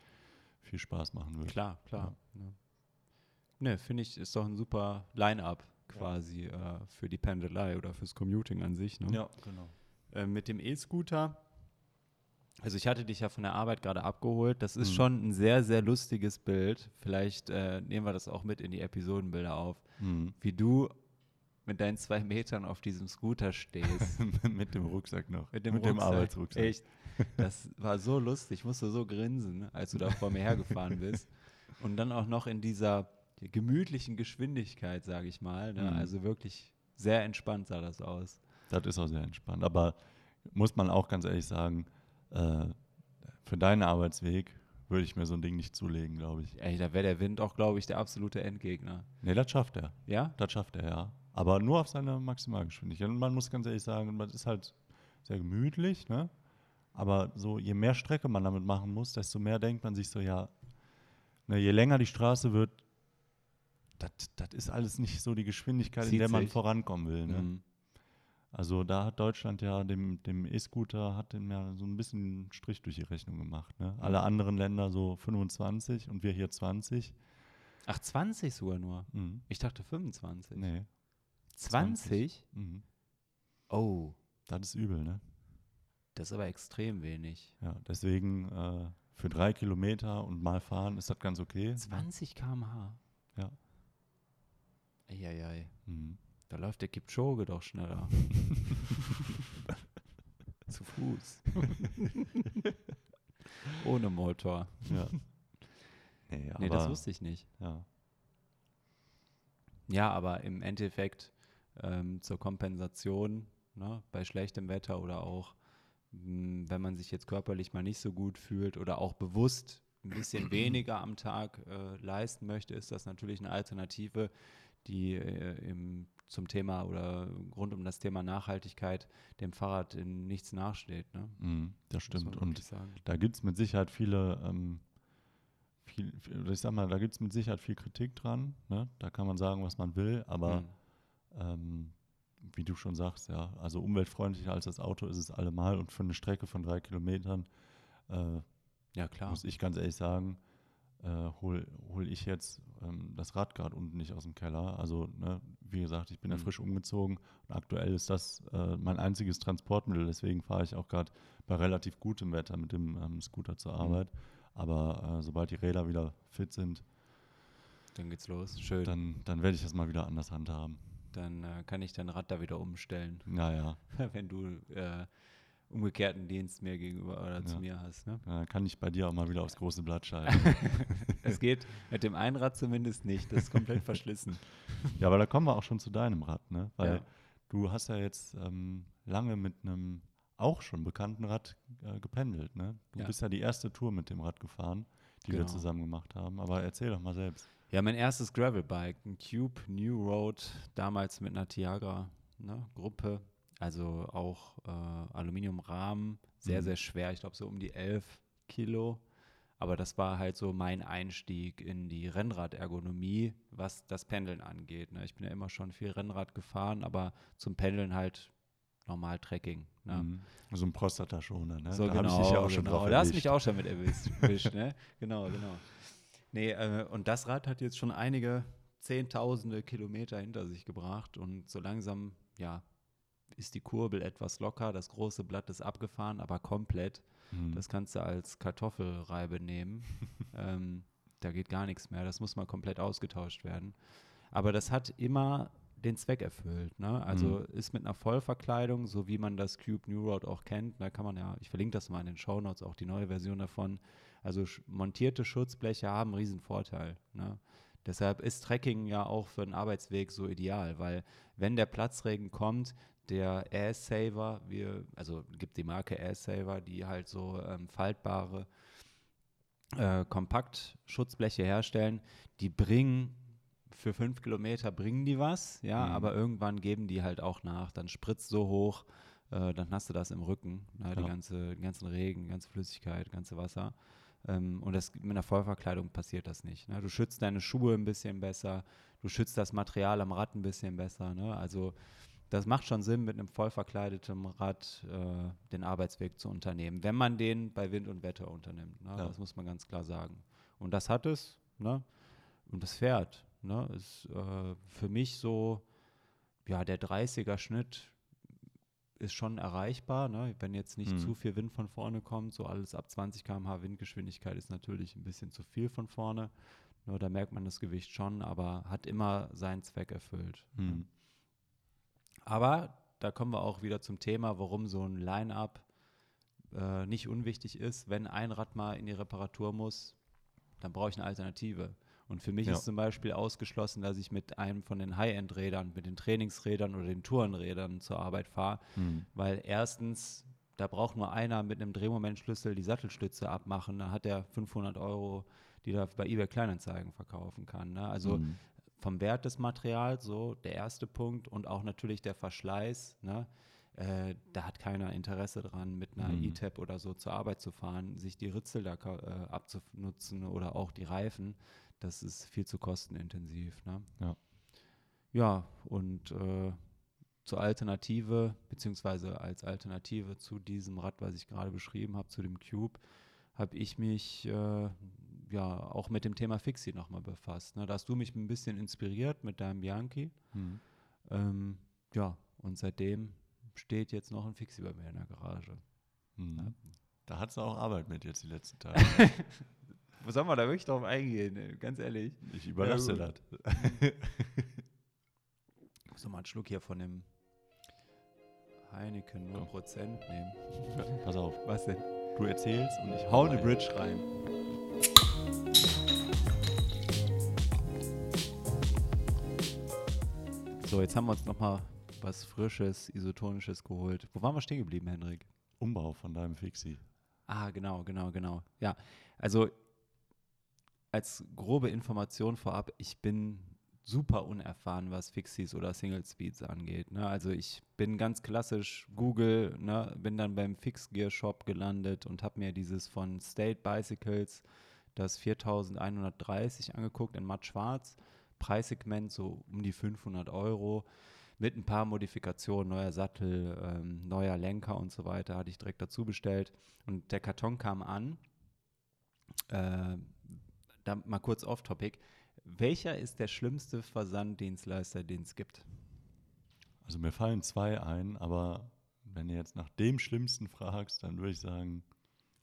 viel Spaß machen wird. Klar, klar. Ja. Ja. Ne, finde ich, ist doch ein super Line-up quasi ja. äh, für die Pendelei oder fürs Commuting an sich. Ne? Ja, genau. Äh, mit dem E-Scooter, also ich hatte dich ja von der Arbeit gerade abgeholt. Das ist mhm. schon ein sehr, sehr lustiges Bild. Vielleicht äh, nehmen wir das auch mit in die Episodenbilder auf. Mhm. Wie du mit deinen zwei Metern auf diesem Scooter stehst. mit dem Rucksack noch. Mit dem, mit dem Arbeitsrucksack. Echt. Das war so lustig. Ich musste so grinsen, als du da vor mir hergefahren bist. Und dann auch noch in dieser der gemütlichen Geschwindigkeit, sage ich mal. Ne? Mhm. Also wirklich sehr entspannt sah das aus. Das ist auch sehr entspannt. Aber muss man auch ganz ehrlich sagen, äh, für deinen Arbeitsweg würde ich mir so ein Ding nicht zulegen, glaube ich. Ey, da wäre der Wind auch, glaube ich, der absolute Endgegner. Nee, das schafft er. Ja? Das schafft er, ja. Aber nur auf seine Maximalgeschwindigkeit. Und man muss ganz ehrlich sagen, man ist halt sehr gemütlich, ne? Aber so, je mehr Strecke man damit machen muss, desto mehr denkt man sich so, ja, ne, je länger die Straße wird, das ist alles nicht so die Geschwindigkeit, Zieht in der man sich. vorankommen will. Ne? Mhm. Also da hat Deutschland ja dem, dem E-Scooter hat dem ja so ein bisschen einen Strich durch die Rechnung gemacht. Ne? Alle anderen Länder so 25 und wir hier 20. Ach, 20 sogar nur? Mhm. Ich dachte 25. Nee. 20? 20. Mhm. Oh, Das ist übel, ne? das ist aber extrem wenig. Ja, deswegen äh, für drei Kilometer und mal fahren ist das ganz okay. 20 km/h. Ja. Eieiei. Mhm. Da läuft der Kipchoge doch schneller. Zu Fuß. Ohne Motor. Ja. Nee, Nee, das wusste ich nicht. ja. Ja, aber im Endeffekt ähm, zur Kompensation ne, bei schlechtem Wetter oder auch, mh, wenn man sich jetzt körperlich mal nicht so gut fühlt oder auch bewusst ein bisschen weniger am Tag äh, leisten möchte, ist das natürlich eine Alternative, die äh, im, zum Thema oder rund um das Thema Nachhaltigkeit dem Fahrrad in nichts nachsteht. Ne? Mhm, das stimmt. Und da gibt es mit Sicherheit viele, ähm, viel, viel, ich sag mal, da gibt es mit Sicherheit viel Kritik dran. Ne? Da kann man sagen, was man will, aber Mhm. ähm, wie du schon sagst, ja, also umweltfreundlicher als das Auto ist es allemal und für eine Strecke von drei Kilometern äh, ja, klar. muss ich ganz ehrlich sagen, äh, hol, hol ich jetzt ähm, das Rad gerade unten nicht aus dem Keller. Also, ne, wie gesagt, ich bin ja Mhm. frisch umgezogen und aktuell ist das äh, mein einziges Transportmittel. Deswegen fahre ich auch gerade bei relativ gutem Wetter mit dem ähm, Scooter zur Mhm. Arbeit. Aber äh, sobald die Räder wieder fit sind, Dann geht's los. Schön. Dann, dann, dann werde ich das mal wieder anders handhaben. äh, kann ich dein Rad da wieder umstellen. Naja, wenn du äh, umgekehrten Dienst mir gegenüber oder zu Ja. mir hast. Ne? dann kann ich bei dir auch mal wieder aufs große Blatt schreiben. Es geht mit dem Einrad zumindest nicht. Das ist komplett verschlissen. ja, aber da kommen wir auch schon zu deinem Rad, ne? Weil Ja. du hast ja jetzt ähm, lange mit einem auch schon bekannten Rad äh, gependelt, ne? Du Ja. bist ja die erste Tour mit dem Rad gefahren, die wir Genau. zusammen gemacht haben. Aber erzähl doch mal selbst. Ja, mein erstes Gravelbike, ein Cube New Road, damals mit einer Tiagra-Gruppe. Also auch äh, Aluminiumrahmen, sehr, Mhm. sehr schwer. Ich glaube, so um die 11 Kilo. Aber das war halt so mein Einstieg in die Rennradergonomie, was das Pendeln angeht. Ne? Ich bin ja immer schon viel Rennrad gefahren, aber zum Pendeln halt normal Trekking. Ne? Mhm. So ein Prostataschoner, ne? So da genau, ich dich ja auch schon genau. drauf Da hast mich auch schon mit erwischt, erwischt, ne? Genau, genau. Nee, äh, und das Rad hat jetzt schon einige Zehntausende Kilometer hinter sich gebracht und so langsam, ja, ist die Kurbel etwas locker, das große Blatt ist abgefahren, aber komplett. Mhm. Das kannst du als Kartoffelreibe nehmen. ähm, da geht gar nichts mehr, das muss mal komplett ausgetauscht werden. Aber das hat immer den Zweck erfüllt. Ne? Also Mhm. ist mit einer Vollverkleidung, so wie man das Cube New Road auch kennt, da kann man ja, ich verlinke das mal in den Show Notes, auch die neue Version davon. Also montierte Schutzbleche haben einen riesen Vorteil. Ne? Deshalb ist Trekking ja auch für einen Arbeitsweg so ideal, weil wenn der Platzregen kommt, der Air Saver, wir, also gibt die Marke Air Saver, die halt so ähm, faltbare äh, Kompaktschutzbleche herstellen, die bringen für fünf Kilometer bringen die was, ja, Mhm. aber irgendwann geben die halt auch nach, dann spritzt so hoch, äh, dann hast du das im Rücken, ne, die Ja. ganze, den ganzen Regen, die ganze Flüssigkeit, ganze Wasser. Ähm, und das, mit einer Vollverkleidung passiert das nicht. Ne? Du schützt deine Schuhe ein bisschen besser, du schützt das Material am Rad ein bisschen besser. Ne? Also das macht schon Sinn, mit einem voll verkleideten Rad äh, den Arbeitsweg zu unternehmen, wenn man den bei Wind und Wetter unternimmt. Ne? Ja. Das muss man ganz klar sagen. Und das hat es, ne? Und das fährt. Ne? Ist äh, für mich so, ja, der 30er-Schnitt ist schon erreichbar, ne? wenn jetzt nicht Mhm. zu viel Wind von vorne kommt. So alles ab 20 km/h Windgeschwindigkeit ist natürlich ein bisschen zu viel von vorne. Nur da merkt man das Gewicht schon, aber hat immer seinen Zweck erfüllt. Mhm. Aber da kommen wir auch wieder zum Thema, warum so ein Line-up äh, nicht unwichtig ist. Wenn ein Rad mal in die Reparatur muss, dann brauche ich eine Alternative. Und für mich Ja. ist zum Beispiel ausgeschlossen, dass ich mit einem von den High-End-Rädern, mit den Trainingsrädern oder den Tourenrädern zur Arbeit fahre, Mhm. weil erstens, da braucht nur einer mit einem Drehmomentschlüssel die Sattelstütze abmachen, dann hat er 500 Euro, die er bei eBay Kleinanzeigen verkaufen kann. Ne? Also Mhm. Vom Wert des Materials, so der erste Punkt und auch natürlich der Verschleiß, ne? äh, da hat keiner Interesse dran, mit einer Mhm. E-Tab oder so zur Arbeit zu fahren, sich die Ritzel da äh, abzunutzen oder auch die Reifen. Das ist viel zu kostenintensiv. Ne? Ja. Ja, und äh, zur Alternative, beziehungsweise als Alternative zu diesem Rad, was ich gerade beschrieben habe, zu dem Cube, habe ich mich äh, ja auch mit dem Thema Fixie nochmal befasst. Ne? Da hast du mich ein bisschen inspiriert mit deinem Bianchi. Mhm. Ähm, ja, und seitdem steht jetzt noch ein Fixie bei mir in der Garage. Mhm. Ja. Da hat es auch Arbeit mit jetzt die letzten Tage. Wo soll man da wirklich drauf eingehen, ganz ehrlich? Ich überlasse ja, das. ich muss noch mal einen Schluck hier von dem Heineken 0% nehmen. Ja, pass auf. Was denn? Du erzählst und ich hau eine Bridge rein. So, jetzt haben wir uns noch mal was Frisches, Isotonisches geholt. Wo waren wir stehen geblieben, Henrik? Umbau von deinem Fixie. Ah, genau, genau, genau. Ja, also als grobe Information vorab, ich bin super unerfahren, was Fixies oder Single Speeds angeht. Ne? Also ich bin ganz klassisch Google, ne? bin dann beim Fixgear Shop gelandet und habe mir dieses von State Bicycles, das 4130 angeguckt in matt schwarz. Preissegment so um die 500 Euro mit ein paar Modifikationen, neuer Sattel, ähm, neuer Lenker und so weiter, hatte ich direkt dazu bestellt. Und der Karton kam an. Äh, da mal kurz off-topic. Welcher ist der schlimmste Versanddienstleister, den es gibt? Also mir fallen zwei ein, aber wenn du jetzt nach dem Schlimmsten fragst, dann würde ich sagen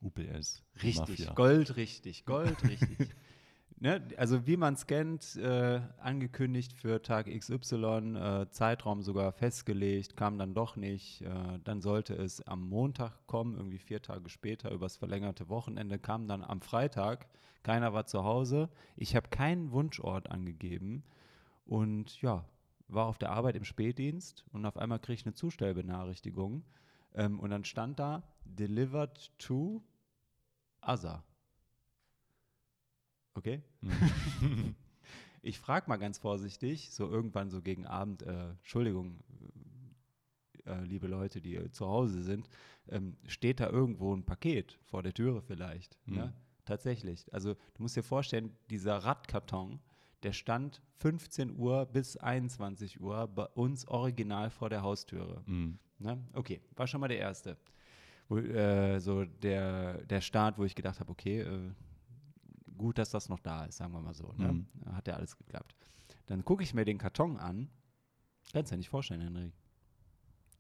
UPS. Richtig, Mafia. Gold richtig, Gold richtig. Ne, also wie man es kennt, äh, angekündigt für Tag XY, äh, Zeitraum sogar festgelegt, kam dann doch nicht. Äh, dann sollte es am Montag kommen, irgendwie vier Tage später, übers verlängerte Wochenende, kam dann am Freitag. Keiner war zu Hause. Ich habe keinen Wunschort angegeben und ja, war auf der Arbeit im Spätdienst und auf einmal kriege ich eine Zustellbenachrichtigung. Ähm, und dann stand da, delivered to Asa. Okay? Ich frage mal ganz vorsichtig, so irgendwann so gegen Abend, äh, Entschuldigung, äh, liebe Leute, die äh, zu Hause sind, ähm, steht da irgendwo ein Paket vor der Türe vielleicht? Mhm. Ne? Tatsächlich. Also du musst dir vorstellen, dieser Radkarton, der stand 15 Uhr bis 21 Uhr bei uns original vor der Haustüre. Mhm. Ne? Okay, war schon mal der erste. Wo, äh, so der, der Start, wo ich gedacht habe, okay, äh, gut, dass das noch da ist, sagen wir mal so. Ne? Mhm. Hat ja alles geklappt. Dann gucke ich mir den Karton an. Kannst du dir nicht vorstellen, Henry.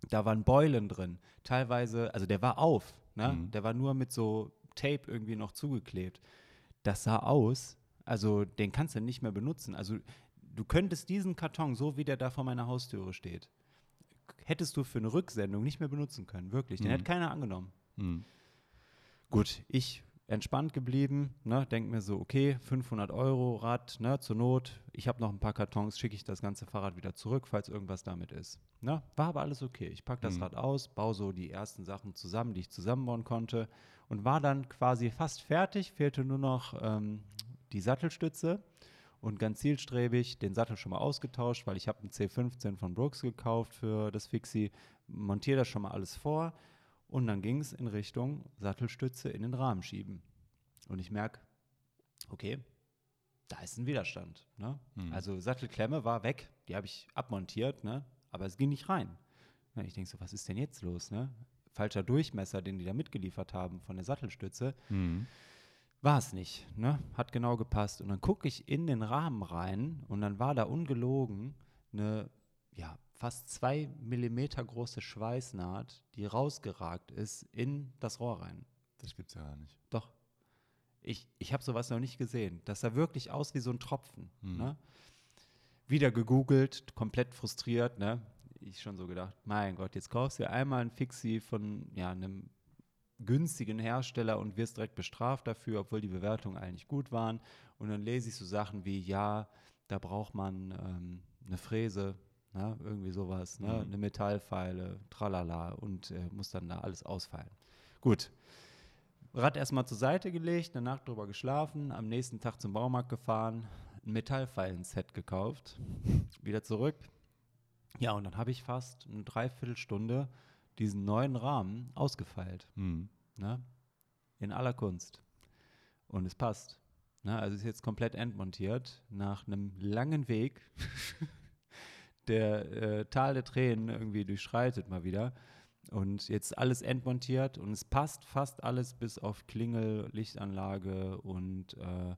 Da waren Beulen drin. Teilweise, also der war auf. Ne? Mhm. Der war nur mit so Tape irgendwie noch zugeklebt. Das sah aus, also den kannst du nicht mehr benutzen. Also du könntest diesen Karton, so wie der da vor meiner Haustüre steht, hättest du für eine Rücksendung nicht mehr benutzen können. Wirklich. Den mhm. hätte keiner angenommen. Mhm. Gut, ich entspannt geblieben, ne, denke mir so, okay, 500 Euro Rad, ne, zur Not, ich habe noch ein paar Kartons, schicke ich das ganze Fahrrad wieder zurück, falls irgendwas damit ist. Ne? War aber alles okay. Ich packe das mhm. Rad aus, baue so die ersten Sachen zusammen, die ich zusammenbauen konnte und war dann quasi fast fertig, fehlte nur noch ähm, die Sattelstütze und ganz zielstrebig den Sattel schon mal ausgetauscht, weil ich habe einen C15 von Brooks gekauft für das Fixie, montiere das schon mal alles vor, und dann ging es in Richtung Sattelstütze in den Rahmen schieben. Und ich merke, okay, da ist ein Widerstand. Ne? Mhm. Also Sattelklemme war weg, die habe ich abmontiert, ne? aber es ging nicht rein. ich denke so, was ist denn jetzt los? Ne? Falscher Durchmesser, den die da mitgeliefert haben von der Sattelstütze. Mhm. War es nicht, ne? Hat genau gepasst. Und dann gucke ich in den Rahmen rein und dann war da ungelogen eine ja, fast zwei Millimeter große Schweißnaht, die rausgeragt ist in das Rohr rein. Das gibt's ja gar nicht. Doch. Ich, ich habe sowas noch nicht gesehen. Das sah wirklich aus wie so ein Tropfen. Mhm. Ne? Wieder gegoogelt, komplett frustriert. Ne? Ich schon so gedacht, mein Gott, jetzt kaufst du einmal ein Fixie von ja, einem günstigen Hersteller und wirst direkt bestraft dafür, obwohl die Bewertungen eigentlich gut waren. Und dann lese ich so Sachen wie, ja, da braucht man ähm, eine Fräse, ne? irgendwie sowas, ne? Mhm. eine Metallpfeile, tralala und äh, muss dann da alles ausfallen. Gut. Rad erstmal zur Seite gelegt, eine Nacht drüber geschlafen, am nächsten Tag zum Baumarkt gefahren, ein Metallpfeilen-Set gekauft, wieder zurück. Ja, und dann habe ich fast eine Dreiviertelstunde diesen neuen Rahmen ausgefeilt. Mhm. Ne? In aller Kunst. Und es passt. Ne? Also ist jetzt komplett entmontiert nach einem langen Weg. der äh, Tal der Tränen irgendwie durchschreitet mal wieder. Und jetzt alles entmontiert und es passt fast alles bis auf Klingel, Lichtanlage und äh,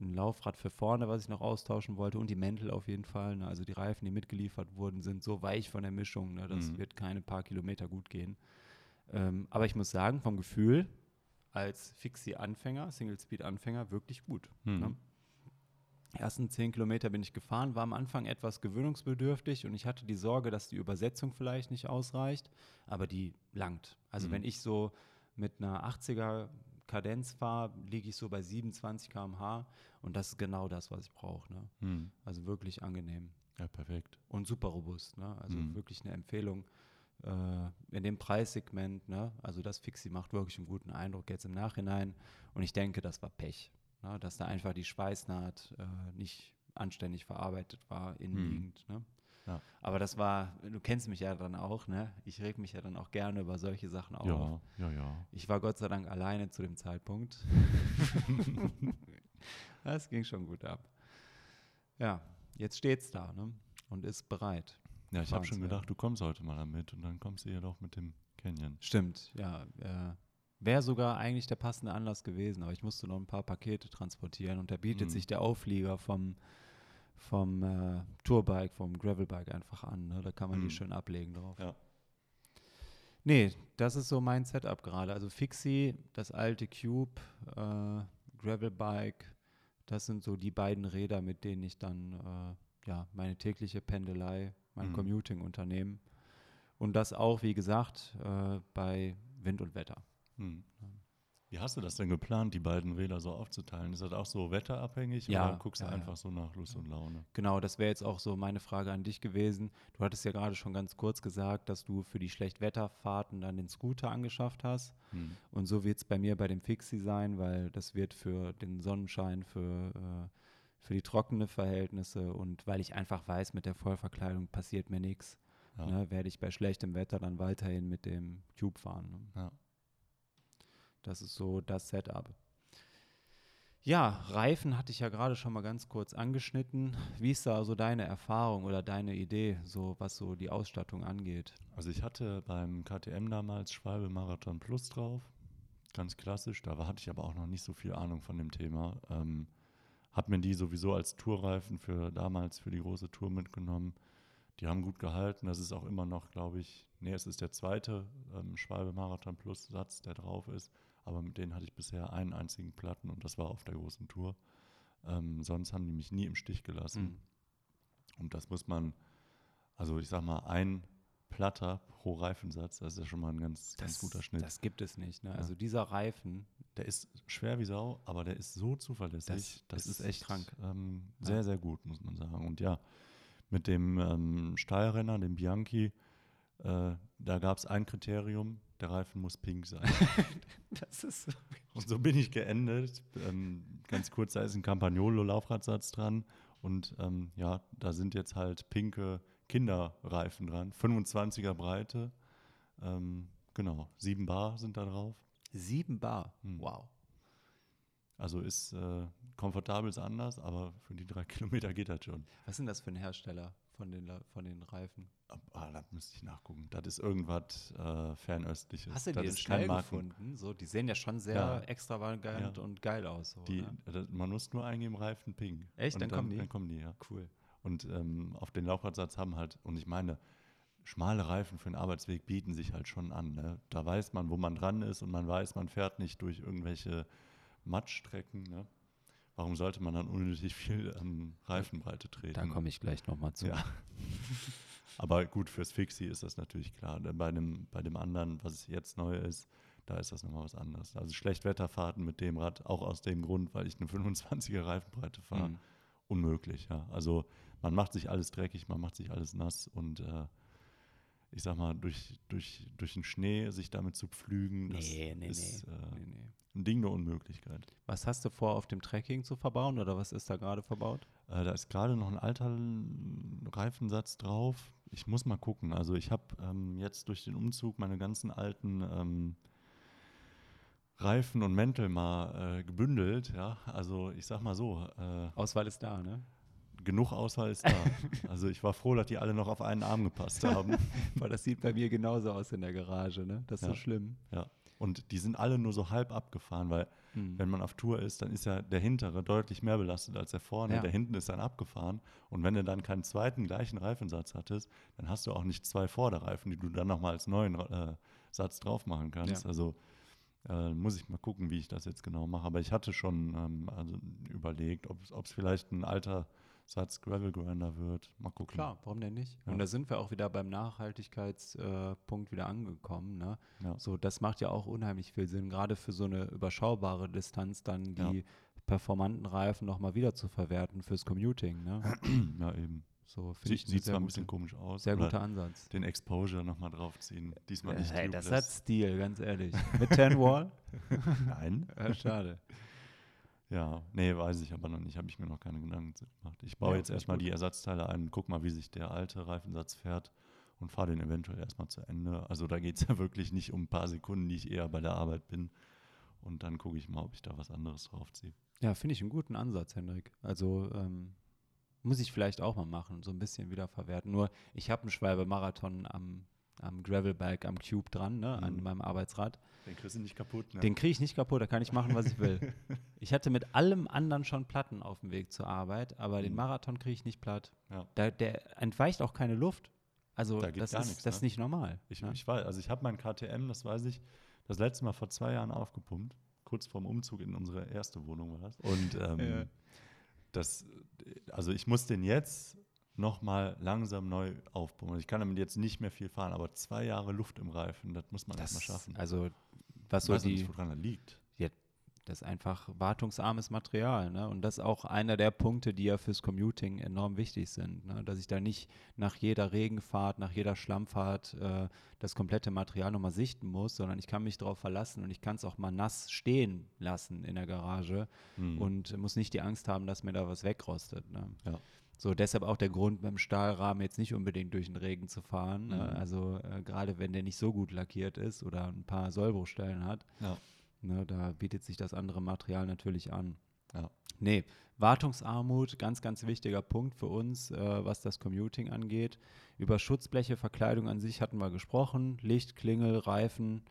ein Laufrad für vorne, was ich noch austauschen wollte und die Mäntel auf jeden Fall. Ne? Also die Reifen, die mitgeliefert wurden, sind so weich von der Mischung, ne? das mhm. wird keine paar Kilometer gut gehen. Ähm, aber ich muss sagen, vom Gefühl als Fixie-Anfänger, Single-Speed-Anfänger, wirklich gut. Mhm. Ne? Ersten zehn Kilometer bin ich gefahren, war am Anfang etwas gewöhnungsbedürftig und ich hatte die Sorge, dass die Übersetzung vielleicht nicht ausreicht, aber die langt. Also mhm. wenn ich so mit einer 80er Kadenz fahre, liege ich so bei 27 km/h und das ist genau das, was ich brauche. Ne? Mhm. Also wirklich angenehm. Ja, perfekt. Und super robust. Ne? Also mhm. wirklich eine Empfehlung äh, in dem Preissegment. Ne? Also das Fixie macht wirklich einen guten Eindruck jetzt im Nachhinein und ich denke, das war Pech. Ne? Dass da einfach die Schweißnaht äh, nicht anständig verarbeitet war, innenliegend. Mhm. Ne? Ja. Aber das war, du kennst mich ja dann auch, ne? Ich reg mich ja dann auch gerne über solche Sachen auf. Ja, ja, ja. Ich war Gott sei Dank alleine zu dem Zeitpunkt. das ging schon gut ab. Ja, jetzt steht's da, ne? Und ist bereit. Ja, ich habe schon gedacht, du kommst heute mal damit und dann kommst du ja doch mit dem Canyon. Stimmt, ja. Äh, Wäre sogar eigentlich der passende Anlass gewesen, aber ich musste noch ein paar Pakete transportieren und da bietet mhm. sich der Auflieger vom vom äh, Tourbike, vom Gravelbike einfach an. Ne? Da kann man mhm. die schön ablegen drauf. Ja. Nee, das ist so mein Setup gerade. Also Fixie, das alte Cube, äh, Gravelbike, das sind so die beiden Räder, mit denen ich dann äh, ja, meine tägliche Pendelei, mein mhm. Commuting unternehme. Und das auch, wie gesagt, äh, bei Wind und Wetter. Hast du das denn geplant, die beiden Räder so aufzuteilen? Ist das auch so wetterabhängig ja, oder guckst du ja, einfach so nach Lust und Laune? Genau, das wäre jetzt auch so meine Frage an dich gewesen. Du hattest ja gerade schon ganz kurz gesagt, dass du für die Schlechtwetterfahrten dann den Scooter angeschafft hast. Hm. Und so wird es bei mir bei dem Fixie sein, weil das wird für den Sonnenschein, für, äh, für die trockenen Verhältnisse und weil ich einfach weiß, mit der Vollverkleidung passiert mir nichts. Ja. Ne, werde ich bei schlechtem Wetter dann weiterhin mit dem Cube fahren. Ne? Ja. Das ist so das Setup. Ja, Reifen hatte ich ja gerade schon mal ganz kurz angeschnitten. Wie ist da so deine Erfahrung oder deine Idee, so was so die Ausstattung angeht? Also ich hatte beim KTM damals Schwalbe Marathon Plus drauf, ganz klassisch. Da hatte ich aber auch noch nicht so viel Ahnung von dem Thema. Ähm, hab mir die sowieso als Tourreifen für damals für die große Tour mitgenommen. Die haben gut gehalten. Das ist auch immer noch, glaube ich, nee, es ist der zweite ähm, Schwalbe Marathon Plus Satz, der drauf ist aber mit denen hatte ich bisher einen einzigen Platten und das war auf der großen Tour. Ähm, sonst haben die mich nie im Stich gelassen. Mhm. Und das muss man, also ich sag mal, ein Platter pro Reifensatz, das ist ja schon mal ein ganz, das, ganz guter Schnitt. Das gibt es nicht. Ne? Also dieser Reifen. Der ist schwer wie Sau, aber der ist so zuverlässig. Das, das ist, ist, echt krank. Ähm, sehr, ja. sehr gut, muss man sagen. Und ja, mit dem ähm, Steilrenner, dem Bianchi, äh, da gab es ein Kriterium, der Reifen muss pink sein. das ist so. Und so bin ich geendet. Ähm, ganz kurz, da ist ein Campagnolo-Laufradsatz dran. Und ähm, ja, da sind jetzt halt pinke Kinderreifen dran. 25er Breite. Ähm, genau, 7 Bar sind da drauf. 7 Bar? Hm. Wow. Also ist äh, komfortabel ist anders, aber für die drei Kilometer geht das schon. Was sind das für ein Hersteller? Von den, von den Reifen? Ah, da müsste ich nachgucken. Das ist irgendwas äh, Fernöstliches. Hast du das die schnell gefunden? So, die sehen ja schon sehr ja. extravagant ja. und geil aus. So, die, ne? Man muss nur eingeben Reifen Ping. Echt? Dann, dann, kommen die? Dann kommen die, ja. Cool. Und ähm, auf den Laufradsatz haben halt, und ich meine, schmale Reifen für den Arbeitsweg bieten sich halt schon an. Ne? Da weiß man, wo man dran ist und man weiß, man fährt nicht durch irgendwelche Matschstrecken. Ne? Warum sollte man dann unnötig viel ähm, Reifenbreite treten? Da komme ich gleich nochmal zu. Ja. Aber gut, fürs Fixie ist das natürlich klar. Bei dem, bei dem anderen, was jetzt neu ist, da ist das nochmal was anderes. Also Schlechtwetterfahrten mit dem Rad, auch aus dem Grund, weil ich eine 25er Reifenbreite fahre, mhm. unmöglich. Ja. Also man macht sich alles dreckig, man macht sich alles nass und äh, ich sag mal, durch, durch, durch den Schnee sich damit zu pflügen, das nee, nee, ist nee. Äh, nee, ein Ding der Unmöglichkeit. Was hast du vor, auf dem Trekking zu verbauen oder was ist da gerade verbaut? Äh, da ist gerade noch ein alter Reifensatz drauf. Ich muss mal gucken. Also ich habe ähm, jetzt durch den Umzug meine ganzen alten ähm, Reifen und Mäntel mal äh, gebündelt. Ja, also ich sag mal so. Äh, Auswahl ist da, ne? genug Auswahl ist da. also ich war froh, dass die alle noch auf einen Arm gepasst haben. Boah, das sieht bei mir genauso aus in der Garage, ne? Das ist Ja. so schlimm. Ja. Und die sind alle nur so halb abgefahren, weil Hm. wenn man auf Tour ist, dann ist ja der hintere deutlich mehr belastet als der vorne. Ja. Der hinten ist dann abgefahren. Und wenn du dann keinen zweiten gleichen Reifensatz hattest, dann hast du auch nicht zwei Vorderreifen, die du dann nochmal als neuen äh, Satz drauf machen kannst. Ja. Also äh, muss ich mal gucken, wie ich das jetzt genau mache. Aber ich hatte schon ähm, also überlegt, ob es vielleicht ein alter Satz Gravel Grinder wird. Mal gucken. Klar, warum denn nicht? Ja. Und da sind wir auch wieder beim Nachhaltigkeitspunkt äh, wieder angekommen. Ne? Ja. So, das macht ja auch unheimlich viel Sinn, gerade für so eine überschaubare Distanz dann die Ja. performanten Reifen nochmal wieder zu verwerten fürs Commuting. Ne? ja, eben. So ich Sieht, zwar ein bisschen komisch aus. sehr guter Ansatz. Den Exposure nochmal draufziehen. Diesmal nicht Hey, das hat Stil, ganz ehrlich. Mit 10 Wall? Nein. Schade. Ja, nee, weiß ich aber noch nicht. Habe ich mir noch keine Gedanken gemacht. Ich baue Ja, jetzt erstmal gut. die Ersatzteile ein, guck mal, wie sich der alte Reifensatz fährt und fahre den eventuell erstmal zu Ende. Also da geht es ja wirklich nicht um ein paar Sekunden, die ich eher bei der Arbeit bin. Und dann gucke ich mal, ob ich da was anderes draufziehe. Ja, finde ich einen guten Ansatz, Hendrik. Also ähm, muss ich vielleicht auch mal machen, so ein bisschen wieder verwerten. Nur ich habe einen Schwalbe-Marathon am, am Gravelbike, am Cube dran, ne, an Mhm. meinem Arbeitsrad. Den kriegst du nicht kaputt, ne? Den kriege ich nicht kaputt, da kann ich machen, was ich will. ich hatte mit allem anderen schon Platten auf dem Weg zur Arbeit, aber den Mhm. Marathon kriege ich nicht platt. Ja. Da, der entweicht auch keine Luft. Also Da das ist, nichts, das ne? nicht normal. Ich, ne? ich weiß, also ich habe mein KTM, das weiß ich, das letzte Mal vor zwei Jahren aufgepumpt. Kurz vorm Umzug in unsere erste Wohnung war das. Und ähm, Ja. das, also ich muss den jetzt nochmal langsam neu aufpumpen. Ich kann damit jetzt nicht mehr viel fahren, aber zwei Jahre Luft im Reifen, das muss man das, erstmal schaffen. Also was so die, nicht, woran das liegt. das ist einfach wartungsarmes Material. Ne? Und das ist auch einer der Punkte, die ja fürs Commuting enorm wichtig sind. Ne? Dass ich da nicht nach jeder Regenfahrt, nach jeder Schlammfahrt äh, das komplette Material nochmal sichten muss, sondern ich kann mich darauf verlassen und ich kann es auch mal nass stehen lassen in der Garage Hm. und muss nicht die Angst haben, dass mir da was wegrostet. Ne? Ja. So, deshalb auch der Grund, dem Stahlrahmen jetzt nicht unbedingt durch den Regen zu fahren. Ne? Mhm. Also äh, gerade wenn der nicht so gut lackiert ist oder ein paar Sollbruchstellen hat, Ja. Ne, da bietet sich das andere Material natürlich an. Ja. Nee, Wartungsarmut, ganz, ganz wichtiger Punkt für uns, äh, was das Commuting angeht. Über Schutzbleche, Verkleidung an sich hatten wir gesprochen. Licht, Klingel, Reifen,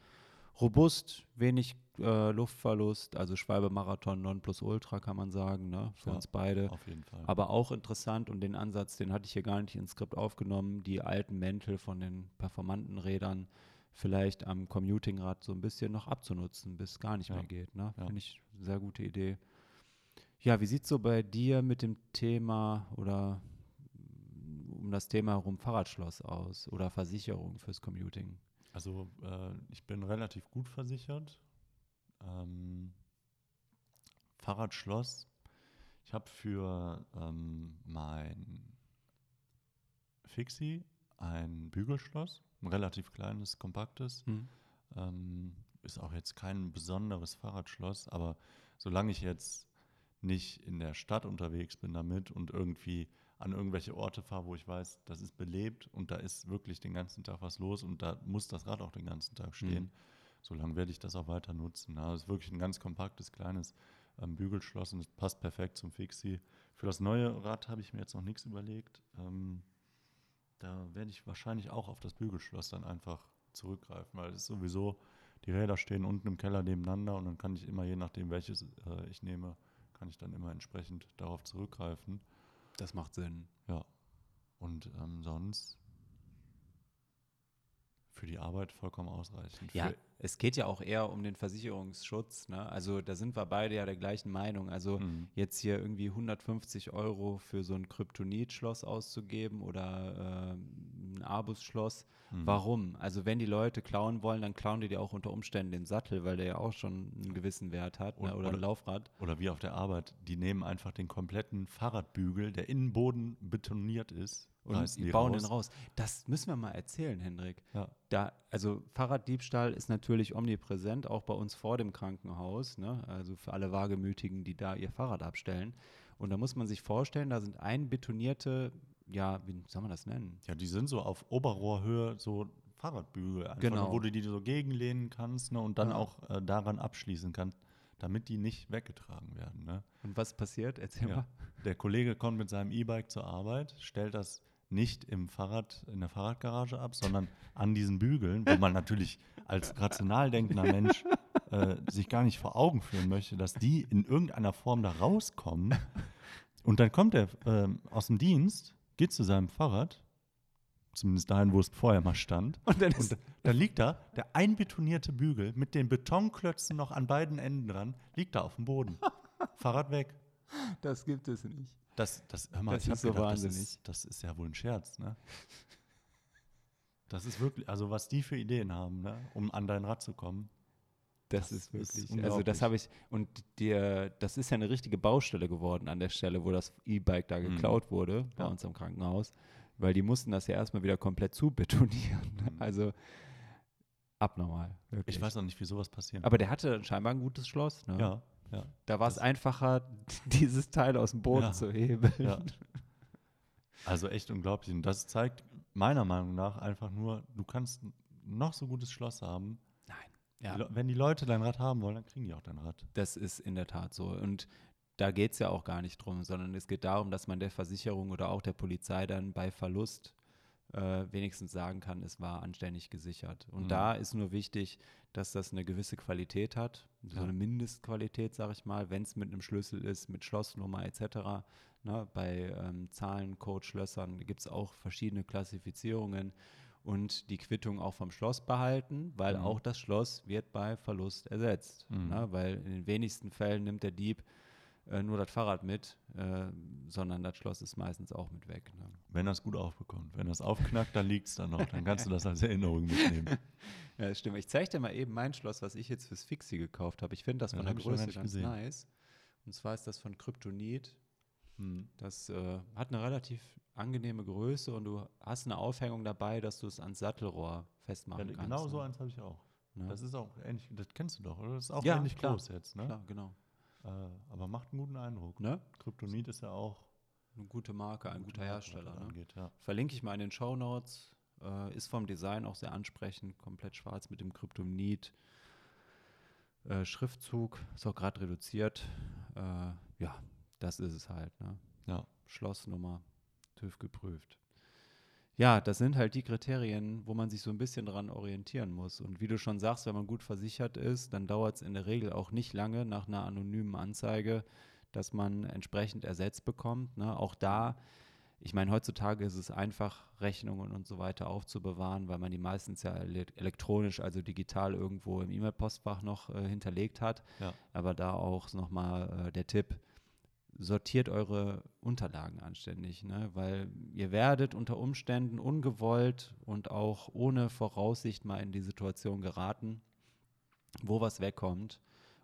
robust, wenig äh, Luftverlust, also Schwalbe Marathon Nonplusultra kann man sagen, ne, für Ja. uns beide. Auf jeden Fall. Aber auch interessant und den Ansatz, den hatte ich hier gar nicht ins Skript aufgenommen, die alten Mäntel von den performanten Rädern vielleicht am Commutingrad so ein bisschen noch abzunutzen, bis es gar nicht Ja. mehr geht. Ne? Ja. Finde ich eine sehr gute Idee. Ja, wie sieht es so bei dir mit dem Thema oder mm, um das Thema herum Fahrradschloss aus oder Versicherung fürs Commuting? Also äh, ich bin relativ gut versichert. Ähm, Fahrradschloss. Ich habe für ähm, mein Fixie ein Bügelschloss, ein relativ kleines, kompaktes. Ähm, ist auch jetzt kein besonderes Fahrradschloss, aber solange ich jetzt nicht in der Stadt unterwegs bin damit und irgendwie an irgendwelche Orte fahre, wo ich weiß, das ist belebt und da ist wirklich den ganzen Tag was los und da muss das Rad auch den ganzen Tag stehen, Mhm. solange werde ich das auch weiter nutzen. Also es ist wirklich ein ganz kompaktes, kleines ähm, Bügelschloss und es passt perfekt zum Fixie. Für das neue Rad habe ich mir jetzt noch nichts überlegt. Ähm, da werde ich wahrscheinlich auch auf das Bügelschloss dann einfach zurückgreifen, weil es ist sowieso, die Räder stehen unten im Keller nebeneinander und dann kann ich immer, je nachdem welches äh, ich nehme, kann ich dann immer entsprechend darauf zurückgreifen. Das macht Sinn. Ja. Und ähm, sonst für die Arbeit vollkommen ausreichend. Ja, Für, es geht ja auch eher um den Versicherungsschutz. Ne? Also da sind wir beide ja der gleichen Meinung. Also Mhm. jetzt hier irgendwie 150 Euro für so ein Kryptonit-Schloss auszugeben oder ähm, ein Abus-Schloss. Mhm. Warum? Also wenn die Leute klauen wollen, dann klauen die dir auch unter Umständen den Sattel, weil der ja auch schon einen gewissen Wert hat ne? Und- oder ein oder- Laufrad. Oder wie auf der Arbeit, die nehmen einfach den kompletten Fahrradbügel, der Innenboden betoniert ist, Und reißen die bauen raus. den raus. Das müssen wir mal erzählen, Hendrik. Ja. Da, also Fahrraddiebstahl ist natürlich omnipräsent, auch bei uns vor dem Krankenhaus, ne? also für alle Wagemütigen, die da ihr Fahrrad abstellen. Und da muss man sich vorstellen, da sind einbetonierte, ja, wie soll man das nennen? Ja, die sind so auf Oberrohrhöhe so Fahrradbügel, einfach Genau. wo du die so gegenlehnen kannst ne, und dann Ja. auch äh, daran abschließen kannst. damit die nicht weggetragen werden. Ne? Und was passiert? Erzähl ja. mal. Der Kollege kommt mit seinem E-Bike zur Arbeit, stellt das nicht im Fahrrad, in der Fahrradgarage ab, sondern an diesen Bügeln, wo man natürlich als rational denkender Mensch äh, sich gar nicht vor Augen führen möchte, dass die in irgendeiner Form da rauskommen. Und dann kommt er äh, aus dem Dienst, geht zu seinem Fahrrad, zumindest dahin, wo es vorher mal stand. Und dann, und da liegt da der einbetonierte Bügel mit den Betonklötzen noch an beiden Enden dran, liegt da auf dem Boden. Fahrrad weg. Das gibt es nicht. Das, das, hör mal, das ist so gedacht, wahnsinnig. Das ist, das ist, ja wohl ein Scherz, ne? Das ist wirklich, also was die für Ideen haben, ne? um an dein Rad zu kommen. Das, das ist wirklich, ist also das habe ich, und dir, das ist ja eine richtige Baustelle geworden an der Stelle, wo das E-Bike da mhm. geklaut mhm. wurde, bei ja. uns im Krankenhaus, weil die mussten das ja erstmal wieder komplett zubetonieren. Mhm. Also abnormal. Wirklich. Ich weiß noch nicht, wie sowas passiert. Aber der hatte scheinbar ein gutes Schloss, ne? Ja, ja. Da war es einfacher, dieses Teil aus dem Boden ja. zu heben. Ja. Also echt unglaublich. Und das zeigt meiner Meinung nach einfach nur, du kannst noch so gutes Schloss haben. Nein. Wenn die Leute dein Rad haben wollen, dann kriegen die auch dein Rad. Das ist in der Tat so. Und da geht es ja auch gar nicht drum, sondern es geht darum, dass man der Versicherung oder auch der Polizei dann bei Verlust äh, wenigstens sagen kann, es war anständig gesichert. Und mhm. da ist nur wichtig, dass das eine gewisse Qualität hat, so ja. eine Mindestqualität, sage ich mal, wenn es mit einem Schlüssel ist, mit Schlossnummer etc. Ne, bei ähm, Zahlen, Code, Schlössern gibt es auch verschiedene Klassifizierungen und die Quittung auch vom Schloss behalten, weil mhm. auch das Schloss wird bei Verlust ersetzt. Mhm. Ne, weil in den wenigsten Fällen nimmt der Dieb äh, nur das Fahrrad mit, äh, sondern das Schloss ist meistens auch mit weg. Ne? Wenn das gut aufbekommt. Wenn das aufknackt, dann liegt es da noch. Dann kannst du das als Erinnerung mitnehmen. ja, das stimmt. Ich zeige dir mal eben mein Schloss, was ich jetzt fürs Fixie gekauft habe. Ich finde das von ja, der Größe ganz gesehen. nice. Und zwar ist das von Kryptonit. Hm. Das äh, hat eine relativ angenehme Größe und du hast eine Aufhängung dabei, dass du es ans Sattelrohr festmachen ja, kannst. Genau ne? so eins habe ich auch. Ne? Das ist auch ähnlich, das kennst du doch, oder? Das ist auch ja, ähnlich groß jetzt, ne? Klar, genau. Äh, aber macht einen guten Eindruck. Ne? Kryptonit ist ja auch eine gute Marke, ein guter Hersteller. Ne? Angeht, ja. Verlinke ich mal in den Show Notes. Äh, ist vom Design auch sehr ansprechend, komplett schwarz mit dem Kryptonit. Äh, Schriftzug ist auch gerade reduziert. Äh, ja, das ist es halt. Ne? Ja. Schlossnummer, TÜV geprüft ja, das sind halt die Kriterien, wo man sich so ein bisschen dran orientieren muss. Und wie du schon sagst, wenn man gut versichert ist, dann dauert es in der Regel auch nicht lange nach einer anonymen Anzeige, dass man entsprechend ersetzt bekommt. Ne? Auch da, ich meine, heutzutage ist es einfach, Rechnungen und so weiter aufzubewahren, weil man die meistens ja elektronisch, also digital irgendwo im E-Mail-Postfach noch äh, hinterlegt hat. Ja. Aber da auch nochmal äh, der Tipp, sortiert eure Unterlagen anständig, ne? weil ihr werdet unter Umständen ungewollt und auch ohne Voraussicht mal in die Situation geraten, wo was wegkommt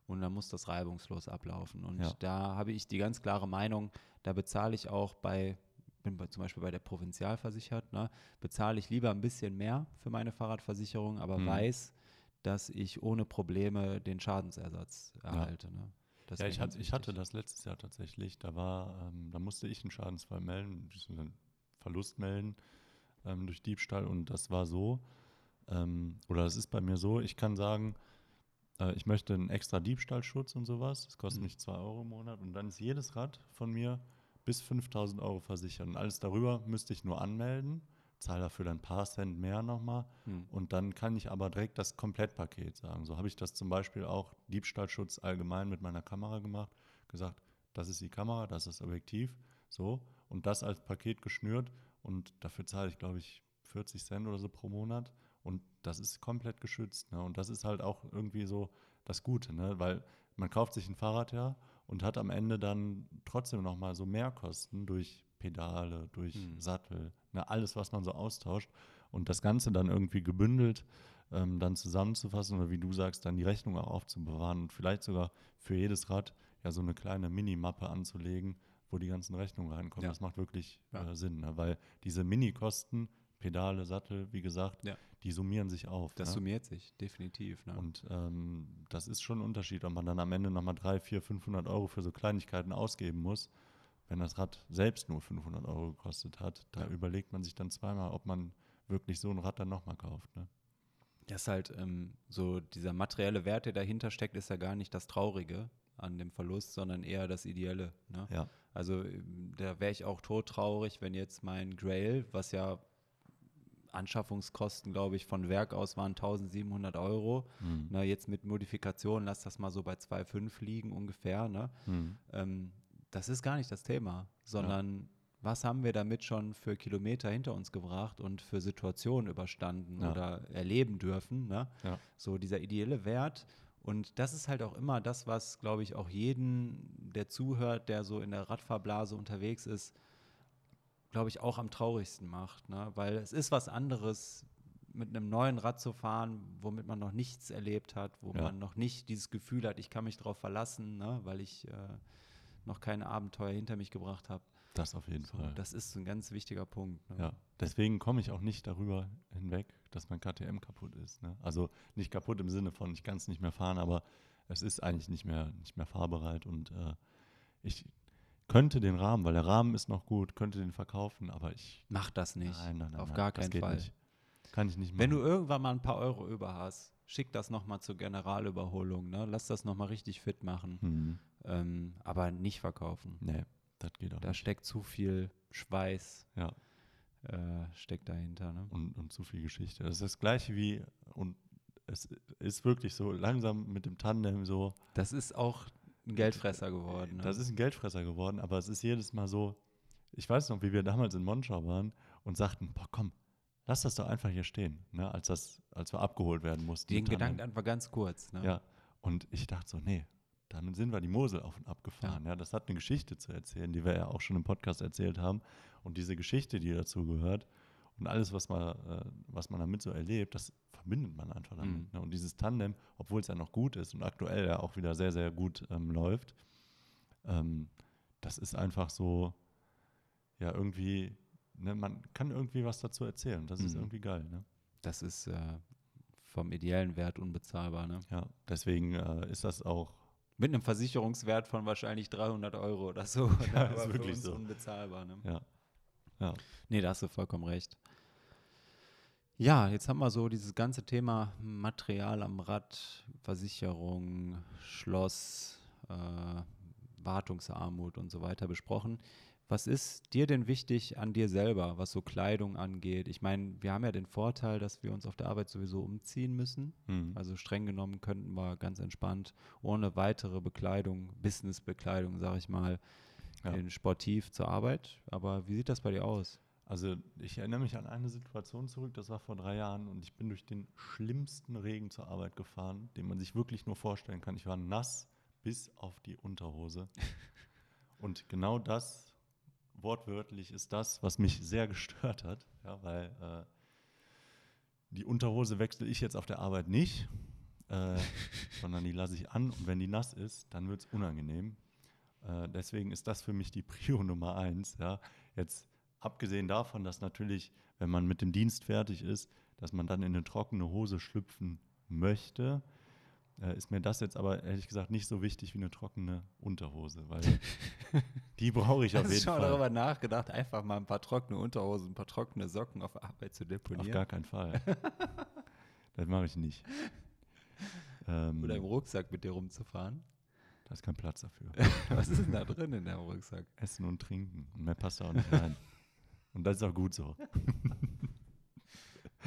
und dann muss das reibungslos ablaufen. Und ja. da habe ich die ganz klare Meinung, da bezahle ich auch bei, bin bei, zum Beispiel bei der Provinzial versichert, ne? bezahle ich lieber ein bisschen mehr für meine Fahrradversicherung, aber mhm. weiß, dass ich ohne Probleme den Schadensersatz erhalte. Ja. Ne? Das ja, ich, hat, ich hatte das letztes Jahr tatsächlich. Da war, ähm, da musste ich einen Schadensfall melden, einen Verlust melden ähm, durch Diebstahl und das war so, ähm, oder das ist bei mir so, ich kann sagen, äh, ich möchte einen extra Diebstahlschutz und sowas. Das kostet mhm. mich 2 Euro im Monat und dann ist jedes Rad von mir bis 5000 Euro versichert. Und alles darüber müsste ich nur anmelden zahle dafür dann ein paar Cent mehr nochmal hm. und dann kann ich aber direkt das Komplettpaket sagen. So habe ich das zum Beispiel auch Diebstahlschutz allgemein mit meiner Kamera gemacht, gesagt, das ist die Kamera, das ist das Objektiv, so und das als Paket geschnürt und dafür zahle ich, glaube ich, 40 Cent oder so pro Monat und das ist komplett geschützt. Ne? Und das ist halt auch irgendwie so das Gute, ne? weil man kauft sich ein Fahrrad ja und hat am Ende dann trotzdem nochmal so Mehrkosten durch Pedale, durch hm. Sattel, ne, alles, was man so austauscht. Und das Ganze dann irgendwie gebündelt ähm, dann zusammenzufassen oder wie du sagst, dann die Rechnung auch aufzubewahren und vielleicht sogar für jedes Rad ja so eine kleine Minimappe anzulegen, wo die ganzen Rechnungen reinkommen. Ja. Das macht wirklich ja. äh, Sinn, ne? weil diese Mini-Kosten, Pedale, Sattel, wie gesagt, ja. die summieren sich auf. Das ne? summiert sich, definitiv. Ne? Und ähm, das ist schon ein Unterschied, ob man dann am Ende nochmal 300, 400, 500 Euro für so Kleinigkeiten ausgeben muss wenn das Rad selbst nur 500 Euro gekostet hat, da ja. überlegt man sich dann zweimal, ob man wirklich so ein Rad dann nochmal kauft. Ne? Das ist halt ähm, so, dieser materielle Wert, der dahinter steckt, ist ja gar nicht das Traurige an dem Verlust, sondern eher das Ideelle. Ne? Ja. Also da wäre ich auch todtraurig, wenn jetzt mein Grail, was ja Anschaffungskosten, glaube ich, von Werk aus waren 1700 Euro. Mhm. Na, jetzt mit Modifikation, lass das mal so bei 2,5 liegen ungefähr. Ne? Mhm. Ähm, das ist gar nicht das Thema, sondern ja. was haben wir damit schon für Kilometer hinter uns gebracht und für Situationen überstanden ja. oder erleben dürfen. Ne? Ja. So dieser ideelle Wert. Und das ist halt auch immer das, was, glaube ich, auch jeden, der zuhört, der so in der Radfahrblase unterwegs ist, glaube ich, auch am traurigsten macht. Ne? Weil es ist was anderes, mit einem neuen Rad zu fahren, womit man noch nichts erlebt hat, wo ja. man noch nicht dieses Gefühl hat, ich kann mich darauf verlassen, ne? weil ich äh, noch kein Abenteuer hinter mich gebracht habe. Das auf jeden so, Fall. Das ist ein ganz wichtiger Punkt. Ne? Ja, deswegen komme ich auch nicht darüber hinweg, dass mein KTM kaputt ist. Ne? Also nicht kaputt im Sinne von, ich kann es nicht mehr fahren, aber es ist eigentlich nicht mehr, nicht mehr fahrbereit und äh, ich könnte den Rahmen, weil der Rahmen ist noch gut, könnte den verkaufen, aber ich. Mach das nicht. Nein, nein, nein. Auf nein, gar keinen Fall. Nicht. Kann ich nicht machen. Wenn du irgendwann mal ein paar Euro über hast, schick das nochmal zur Generalüberholung, ne? Lass das nochmal richtig fit machen. Mhm. Ähm, aber nicht verkaufen. Nee, das geht auch Da nicht. steckt zu viel Schweiß. Ja. Äh, steckt dahinter, ne? Und, und zu viel Geschichte. Das ist das gleiche wie, und es ist wirklich so langsam mit dem Tandem so. Das ist auch ein Geldfresser geworden. Ne? Das ist ein Geldfresser geworden, aber es ist jedes Mal so, ich weiß noch, wie wir damals in Monschau waren und sagten, boah, komm, lass das doch einfach hier stehen, ne, als, das, als wir abgeholt werden mussten. Den Gedanken einfach ganz kurz. Ne? Ja, und ich dachte so, nee, damit sind wir die Mosel auf und ab gefahren. Ja. ja. das hat eine Geschichte zu erzählen, die wir ja auch schon im Podcast erzählt haben. Und diese Geschichte, die dazu gehört und alles, was man, äh, was man damit so erlebt, das verbindet man einfach damit. Mhm. Ne? Und dieses Tandem, obwohl es ja noch gut ist und aktuell ja auch wieder sehr, sehr gut ähm, läuft, ähm, das ist einfach so, ja, irgendwie, ne, man kann irgendwie was dazu erzählen. Das mhm. ist irgendwie geil. Ne? Das ist äh, vom ideellen Wert unbezahlbar. Ne? Ja, deswegen äh, ist das auch. Mit einem Versicherungswert von wahrscheinlich 300 Euro oder so. ja, ist wirklich so. unbezahlbar. Ne? Ja. ja. Nee, da hast du vollkommen recht. Ja, jetzt haben wir so dieses ganze Thema Material am Rad, Versicherung, Schloss, äh, Wartungsarmut und so weiter besprochen. Was ist dir denn wichtig an dir selber, was so Kleidung angeht? Ich meine, wir haben ja den Vorteil, dass wir uns auf der Arbeit sowieso umziehen müssen. Mhm. Also streng genommen könnten wir ganz entspannt ohne weitere Bekleidung, Businessbekleidung, sage ich mal, ja. sportiv zur Arbeit. Aber wie sieht das bei dir aus? Also ich erinnere mich an eine Situation zurück, das war vor drei Jahren und ich bin durch den schlimmsten Regen zur Arbeit gefahren, den man sich wirklich nur vorstellen kann. Ich war nass bis auf die Unterhose. und genau das, wortwörtlich, ist das, was mich sehr gestört hat, ja, weil äh, die Unterhose wechsle ich jetzt auf der Arbeit nicht, äh, sondern die lasse ich an und wenn die nass ist, dann wird es unangenehm. Äh, deswegen ist das für mich die Prio Nummer eins. Ja. Jetzt Abgesehen davon, dass natürlich, wenn man mit dem Dienst fertig ist, dass man dann in eine trockene Hose schlüpfen möchte, äh, ist mir das jetzt aber ehrlich gesagt nicht so wichtig wie eine trockene Unterhose, weil die brauche ich auf jeden Fall. Hast du schon darüber nachgedacht, einfach mal ein paar trockene Unterhosen, ein paar trockene Socken auf Arbeit zu deponieren? Auf gar keinen Fall. das mache ich nicht. Ähm, Oder im Rucksack mit dir rumzufahren? Da ist kein Platz dafür. Was ist denn da drin in dem Rucksack? Essen und Trinken. Und mehr passt da auch nicht rein. Und das ist auch gut so.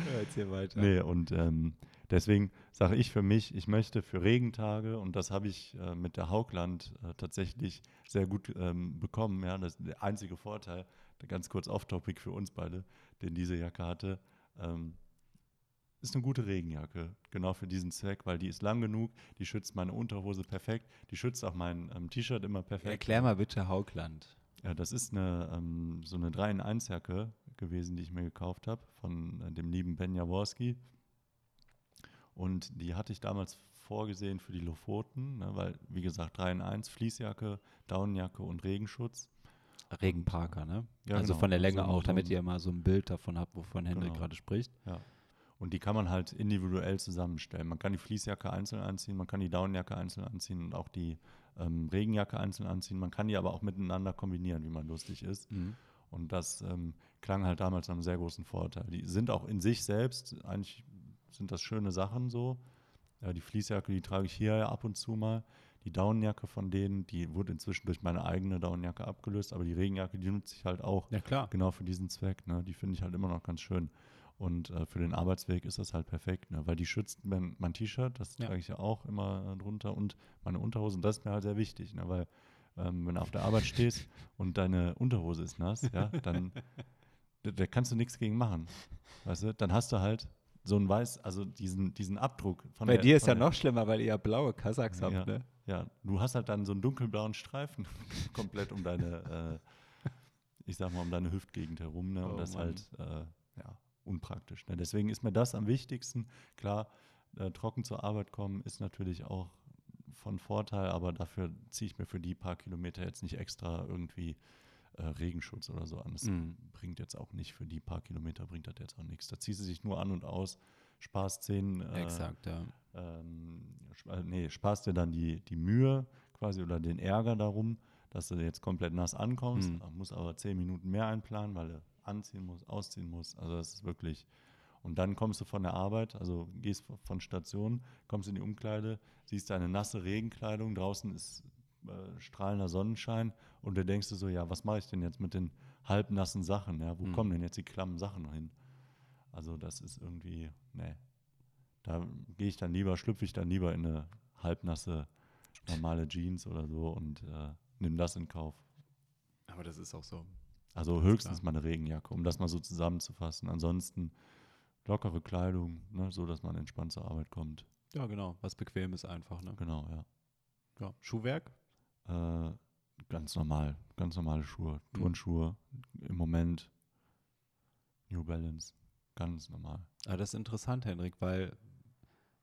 Ja, erzähl weiter. Nee, und ähm, deswegen sage ich für mich, ich möchte für Regentage, und das habe ich äh, mit der Haugland äh, tatsächlich sehr gut ähm, bekommen, ja, das ist der einzige Vorteil, ganz kurz off-topic für uns beide, den diese Jacke hatte, ähm, ist eine gute Regenjacke, genau für diesen Zweck, weil die ist lang genug, die schützt meine Unterhose perfekt, die schützt auch mein ähm, T-Shirt immer perfekt. Erklär mal bitte Haugland. Ja, das ist eine, ähm, so eine 3 in 1 Jacke gewesen, die ich mir gekauft habe von äh, dem lieben Ben Jaworski. Und die hatte ich damals vorgesehen für die Lofoten, ne, weil, wie gesagt, 3 in 1, Fließjacke, Daunenjacke und Regenschutz. Regenparker, ne? Ja, also genau. von der Länge so, auch, damit ihr mal so ein Bild davon habt, wovon Hendrik genau. gerade spricht. Ja. Und die kann man halt individuell zusammenstellen. Man kann die Fließjacke einzeln anziehen, man kann die Daunenjacke einzeln anziehen und auch die ähm, Regenjacke einzeln anziehen. Man kann die aber auch miteinander kombinieren, wie man lustig ist. Mhm. Und das ähm, klang halt damals nach einem sehr großen Vorteil. Die sind auch in sich selbst eigentlich sind das schöne Sachen so. Ja, die Fließjacke, die trage ich hier ja ab und zu mal. Die Daunenjacke von denen, die wurde inzwischen durch meine eigene Daunenjacke abgelöst, aber die Regenjacke, die nutze ich halt auch ja, klar. genau für diesen Zweck. Ne? Die finde ich halt immer noch ganz schön. Und äh, für den Arbeitsweg ist das halt perfekt, ne? weil die schützt mein, mein T-Shirt, das ja. trage ich ja auch immer äh, drunter und meine Unterhose. Und das ist mir halt sehr wichtig, ne? weil ähm, wenn du auf der Arbeit stehst und deine Unterhose ist nass, ja, dann da, da kannst du nichts gegen machen. Weißt du, dann hast du halt so ein weiß, also diesen, diesen Abdruck. Von Bei der, dir ist ja noch schlimmer, weil ihr ja blaue Kasachs ja, habt, ne? Ja, du hast halt dann so einen dunkelblauen Streifen komplett um deine, äh, ich sag mal, um deine Hüftgegend herum, ne? Und oh, das Mann. halt, äh, ja, unpraktisch. Ne? Deswegen ist mir das am wichtigsten. Klar, äh, trocken zur Arbeit kommen ist natürlich auch von Vorteil, aber dafür ziehe ich mir für die paar Kilometer jetzt nicht extra irgendwie äh, Regenschutz oder so an. Das mm. bringt jetzt auch nicht für die paar Kilometer, bringt das jetzt auch nichts. Da ziehst du sich nur an und aus, sparst zehn. Äh, Exakt, ja. Ähm, sp äh, nee, sparst dir dann die, die Mühe quasi oder den Ärger darum, dass du jetzt komplett nass ankommst, mm. musst aber zehn Minuten mehr einplanen, weil du anziehen muss, ausziehen muss. Also das ist wirklich. Und dann kommst du von der Arbeit, also gehst von Station, kommst in die Umkleide, siehst deine nasse Regenkleidung, draußen ist äh, strahlender Sonnenschein und du denkst du so, ja, was mache ich denn jetzt mit den halbnassen Sachen? Ja, wo mhm. kommen denn jetzt die klammen Sachen noch hin? Also das ist irgendwie, nee. Da gehe ich dann lieber, schlüpfe ich dann lieber in eine halbnasse normale Jeans oder so und äh, nimm das in Kauf. Aber das ist auch so. Also höchstens mal eine Regenjacke, um das mal so zusammenzufassen. Ansonsten lockere Kleidung, ne, so dass man entspannt zur Arbeit kommt. Ja, genau. Was bequem ist einfach. Ne? Genau, ja. ja. Schuhwerk? Äh, ganz normal. Ganz normale Schuhe. Mhm. Turnschuhe. Im Moment New Balance. Ganz normal. Aber ah, das ist interessant, Henrik, weil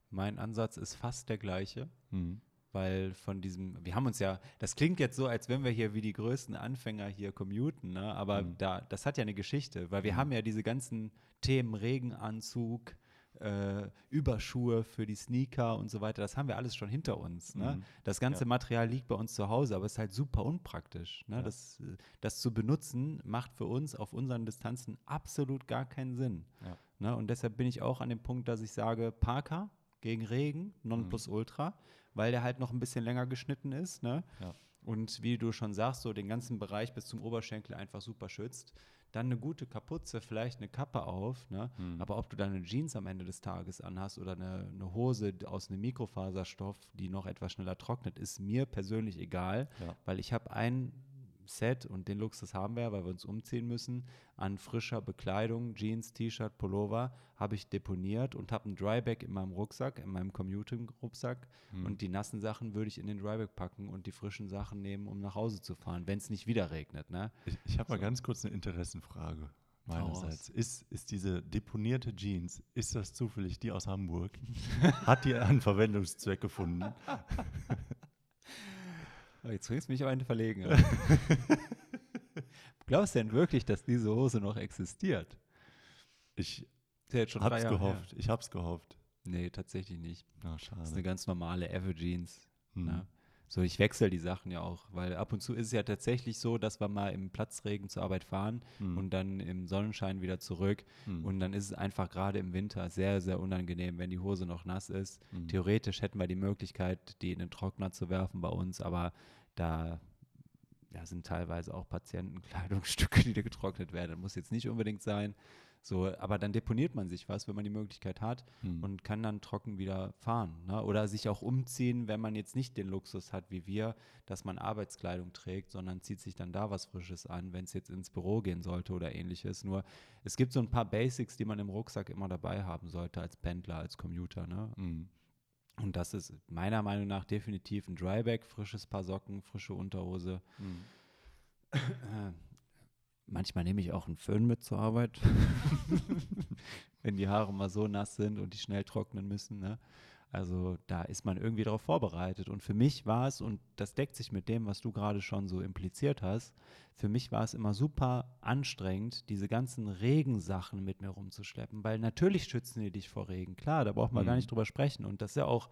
mein Ansatz ist fast der gleiche. Mhm weil von diesem, wir haben uns ja, das klingt jetzt so, als wenn wir hier wie die größten Anfänger hier commuten, ne? aber mhm. da, das hat ja eine Geschichte, weil wir mhm. haben ja diese ganzen Themen Regenanzug, äh, Überschuhe für die Sneaker und so weiter, das haben wir alles schon hinter uns. Ne? Mhm. Das ganze ja. Material liegt bei uns zu Hause, aber es ist halt super unpraktisch. Ne? Ja. Das, das zu benutzen macht für uns auf unseren Distanzen absolut gar keinen Sinn. Ja. Ne? Und deshalb bin ich auch an dem Punkt, dass ich sage, Parker gegen Regen, Nonplusultra. Mhm weil der halt noch ein bisschen länger geschnitten ist. Ne? Ja. Und wie du schon sagst, so den ganzen Bereich bis zum Oberschenkel einfach super schützt. Dann eine gute Kapuze, vielleicht eine Kappe auf. Ne? Mhm. Aber ob du dann eine Jeans am Ende des Tages anhast oder eine, eine, Hose aus einem Mikrofaserstoff, die noch etwas schneller trocknet, ist mir persönlich egal, ja. weil ich habe ein Set und den Luxus haben wir, weil wir uns umziehen müssen, an frischer Bekleidung, Jeans, T-Shirt, Pullover, habe ich deponiert und habe einen Dryback in meinem Rucksack, in meinem Commuting-Rucksack hm. und die nassen Sachen würde ich in den Dryback packen und die frischen Sachen nehmen, um nach Hause zu fahren, wenn es nicht wieder regnet. Ne? Ich, ich habe so. mal ganz kurz eine Interessenfrage meinerseits. Ist, ist diese deponierte Jeans, ist das zufällig die aus Hamburg? Hat die einen Verwendungszweck gefunden? Oh, jetzt bringst du mich auf eine Verlegenheit. Glaubst du denn wirklich, dass diese Hose noch existiert? Ich hab's gehofft. Her. Ich hab's gehofft. Nee, tatsächlich nicht. Oh, schade. Das ist eine ganz normale Everjeans. Hm. Ne? So, ich wechsle die Sachen ja auch, weil ab und zu ist es ja tatsächlich so, dass wir mal im Platzregen zur Arbeit fahren hm. und dann im Sonnenschein wieder zurück. Hm. Und dann ist es einfach gerade im Winter sehr, sehr unangenehm, wenn die Hose noch nass ist. Hm. Theoretisch hätten wir die Möglichkeit, die in den Trockner zu werfen bei uns, aber da ja, sind teilweise auch Patientenkleidungsstücke, die da getrocknet werden. Das muss jetzt nicht unbedingt sein. So, aber dann deponiert man sich was, wenn man die Möglichkeit hat hm. und kann dann trocken wieder fahren. Ne? Oder sich auch umziehen, wenn man jetzt nicht den Luxus hat wie wir, dass man Arbeitskleidung trägt, sondern zieht sich dann da was Frisches an, wenn es jetzt ins Büro gehen sollte oder ähnliches. Nur es gibt so ein paar Basics, die man im Rucksack immer dabei haben sollte als Pendler, als Commuter. Ne? Hm. Und das ist meiner Meinung nach definitiv ein Dryback, frisches Paar Socken, frische Unterhose. Mhm. Manchmal nehme ich auch einen Föhn mit zur Arbeit, wenn die Haare mal so nass sind und die schnell trocknen müssen. Ne? Also da ist man irgendwie darauf vorbereitet. Und für mich war es, und das deckt sich mit dem, was du gerade schon so impliziert hast, für mich war es immer super anstrengend, diese ganzen Regensachen mit mir rumzuschleppen, weil natürlich schützen die dich vor Regen. Klar, da braucht man mhm. gar nicht drüber sprechen. Und das ist ja auch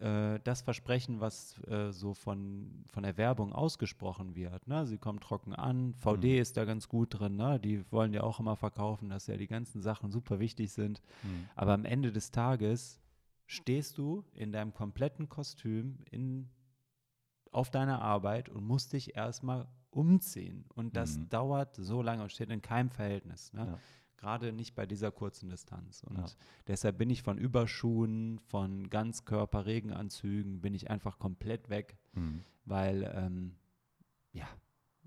äh, das Versprechen, was äh, so von, von der Werbung ausgesprochen wird. Ne? Sie kommen trocken an, VD mhm. ist da ganz gut drin, ne? die wollen ja auch immer verkaufen, dass ja die ganzen Sachen super wichtig sind. Mhm. Aber am Ende des Tages stehst du in deinem kompletten Kostüm in, auf deiner Arbeit und musst dich erstmal umziehen. Und das mhm. dauert so lange und steht in keinem Verhältnis. Ne? Ja. Gerade nicht bei dieser kurzen Distanz. Und ja. deshalb bin ich von Überschuhen, von Ganzkörper-Regenanzügen, bin ich einfach komplett weg, mhm. weil, ähm, ja,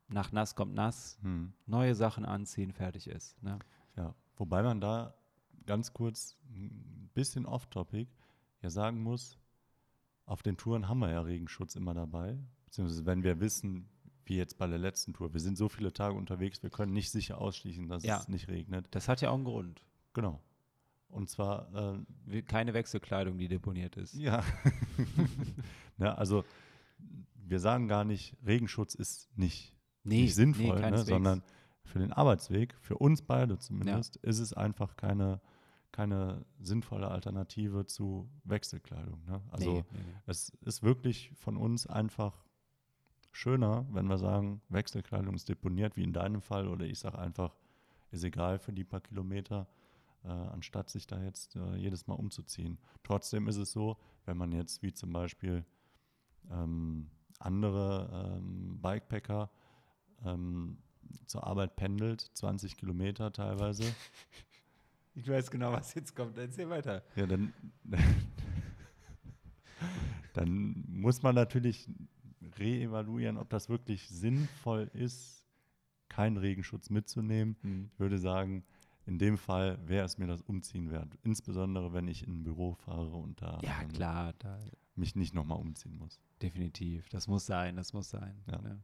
nach nass kommt nass, mhm. neue Sachen anziehen, fertig ist. Ne? Ja, wobei man da ganz kurz ein bisschen off-topic ja sagen muss, auf den Touren haben wir ja Regenschutz immer dabei, beziehungsweise wenn wir wissen, wie jetzt bei der letzten Tour. Wir sind so viele Tage unterwegs, wir können nicht sicher ausschließen, dass ja. es nicht regnet. Das hat ja auch einen Grund. Genau. Und zwar äh, keine Wechselkleidung, die deponiert ist. Ja. ne, also wir sagen gar nicht, Regenschutz ist nicht, nee, nicht sinnvoll, nee, ne, sondern für den Arbeitsweg, für uns beide zumindest, ja. ist es einfach keine, keine sinnvolle Alternative zu Wechselkleidung. Ne? Also nee, es ist wirklich von uns einfach schöner, wenn wir sagen, Wechselkleidung ist deponiert, wie in deinem Fall, oder ich sage einfach, ist egal für die paar Kilometer, äh, anstatt sich da jetzt äh, jedes Mal umzuziehen. Trotzdem ist es so, wenn man jetzt wie zum Beispiel ähm, andere ähm, Bikepacker ähm, zur Arbeit pendelt, 20 Kilometer teilweise. Ich weiß genau, was jetzt kommt. Erzähl weiter. Ja, dann, dann muss man natürlich reevaluieren, ob das wirklich sinnvoll ist, keinen Regenschutz mitzunehmen. Mhm. Ich würde sagen, in dem Fall wäre es mir das Umziehen wert. Insbesondere, wenn ich in ein Büro fahre und da, ja, ähm, klar, da mich nicht nochmal umziehen muss. Definitiv. Das muss sein, das muss sein. Ja. Ne?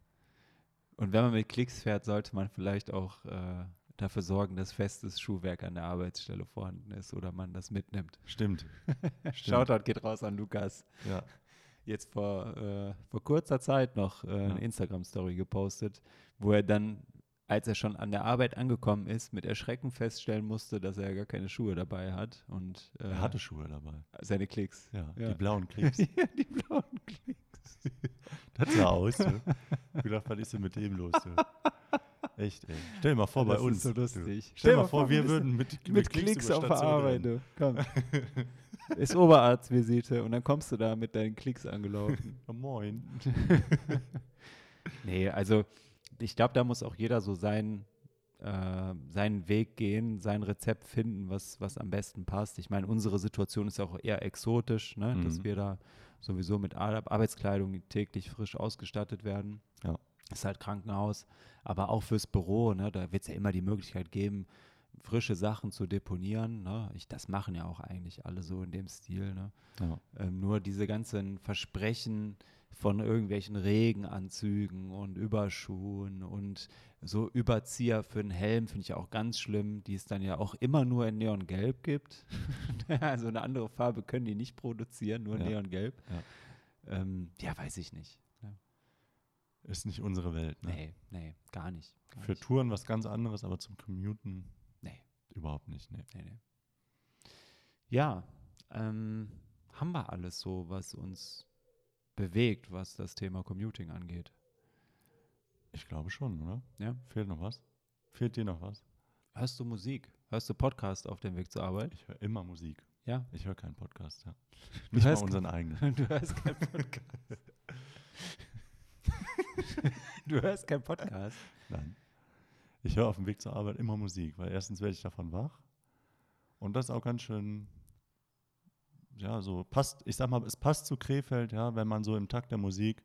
Und wenn man mit Klicks fährt, sollte man vielleicht auch äh, dafür sorgen, dass festes Schuhwerk an der Arbeitsstelle vorhanden ist oder man das mitnimmt. Stimmt. Shoutout geht raus an Lukas. Ja jetzt vor, äh, vor kurzer Zeit noch äh, eine Instagram-Story gepostet, wo er dann, als er schon an der Arbeit angekommen ist, mit Erschrecken feststellen musste, dass er gar keine Schuhe dabei hat. Und, äh, er hatte Schuhe dabei. Seine Klicks. Ja, ja. die blauen Klicks. ja, die blauen Klicks. das sah aus. Du. Ich gedacht, was ist denn mit dem los? Du? Echt, ey. Stell dir mal vor, das bei uns. so lustig. Stell, Stell dir mal vor, wir würden mit, mit, mit Klicks, Klicks auf der Arbeit. Komm. ist Oberarztvisite und dann kommst du da mit deinen Klicks angelaufen. Oh, moin. nee, also ich glaube, da muss auch jeder so sein, äh, seinen Weg gehen, sein Rezept finden, was, was am besten passt. Ich meine, unsere Situation ist auch eher exotisch, ne? Mhm. dass wir da sowieso mit Ar Arbeitskleidung täglich frisch ausgestattet werden. Ja. Ist halt Krankenhaus, aber auch fürs Büro, ne? da wird es ja immer die Möglichkeit geben, frische Sachen zu deponieren. Ne? Ich, das machen ja auch eigentlich alle so in dem Stil. Ne? Ja. Ähm, nur diese ganzen Versprechen von irgendwelchen Regenanzügen und Überschuhen und so Überzieher für einen Helm finde ich auch ganz schlimm, die es dann ja auch immer nur in Neongelb gibt. also eine andere Farbe können die nicht produzieren, nur ja. Neongelb. Ja. Ähm, ja, weiß ich nicht. Ja. Ist nicht unsere Welt. Ne? Nee, nee, gar nicht. Gar Für nicht. Touren was ganz anderes, aber zum Commuten Überhaupt nicht, nee. nee, nee. Ja, ähm, haben wir alles so, was uns bewegt, was das Thema Commuting angeht? Ich glaube schon, oder? Ja. Fehlt noch was? Fehlt dir noch was? Hörst du Musik? Hörst du Podcast auf dem Weg zur Arbeit? Ich höre immer Musik. Ja? Ich höre keinen Podcast, ja. Du Nicht mal unseren eigenen. Du hörst keinen Podcast. du hörst keinen Podcast? Nein. Ich höre auf dem Weg zur Arbeit immer Musik, weil erstens werde ich davon wach und das auch ganz schön, ja, so passt, ich sag mal, es passt zu Krefeld, ja, wenn man so im Takt der Musik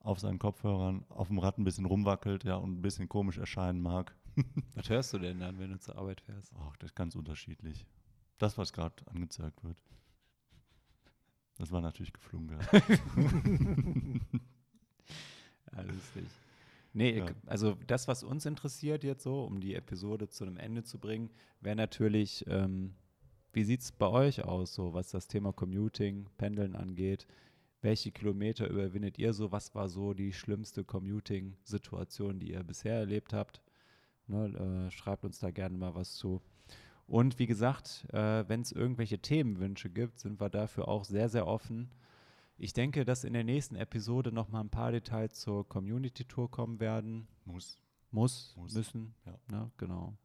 auf seinen Kopfhörern auf dem Rad ein bisschen rumwackelt, ja, und ein bisschen komisch erscheinen mag. was hörst du denn dann, wenn du zur Arbeit fährst? Ach, das ist ganz unterschiedlich. Das, was gerade angezeigt wird. Das war natürlich geflogen. Alles richtig. Nee, ja. also das, was uns interessiert jetzt so, um die Episode zu einem Ende zu bringen, wäre natürlich, ähm, wie sieht es bei euch aus, so was das Thema Commuting, Pendeln angeht? Welche Kilometer überwindet ihr so? Was war so die schlimmste Commuting-Situation, die ihr bisher erlebt habt? Ne, äh, schreibt uns da gerne mal was zu. Und wie gesagt, äh, wenn es irgendwelche Themenwünsche gibt, sind wir dafür auch sehr, sehr offen. Ich denke, dass in der nächsten Episode noch mal ein paar Details zur Community Tour kommen werden. Muss. Muss, Muss. müssen. Ja. ja, genau.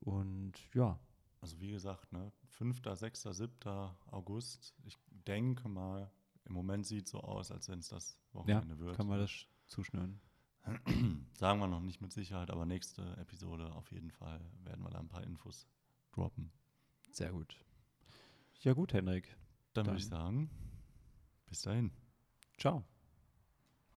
Und ja. Also wie gesagt, ne, 5., 6., 7. August. Ich denke mal, im Moment sieht es so aus, als wenn es das Wochenende ja, wird. Können wir das zuschnüren. Sagen wir noch nicht mit Sicherheit, aber nächste Episode auf jeden Fall werden wir da ein paar Infos droppen. Sehr gut. Ja gut, Henrik. Dann, Dann würde ich sagen, bis dahin. Ciao.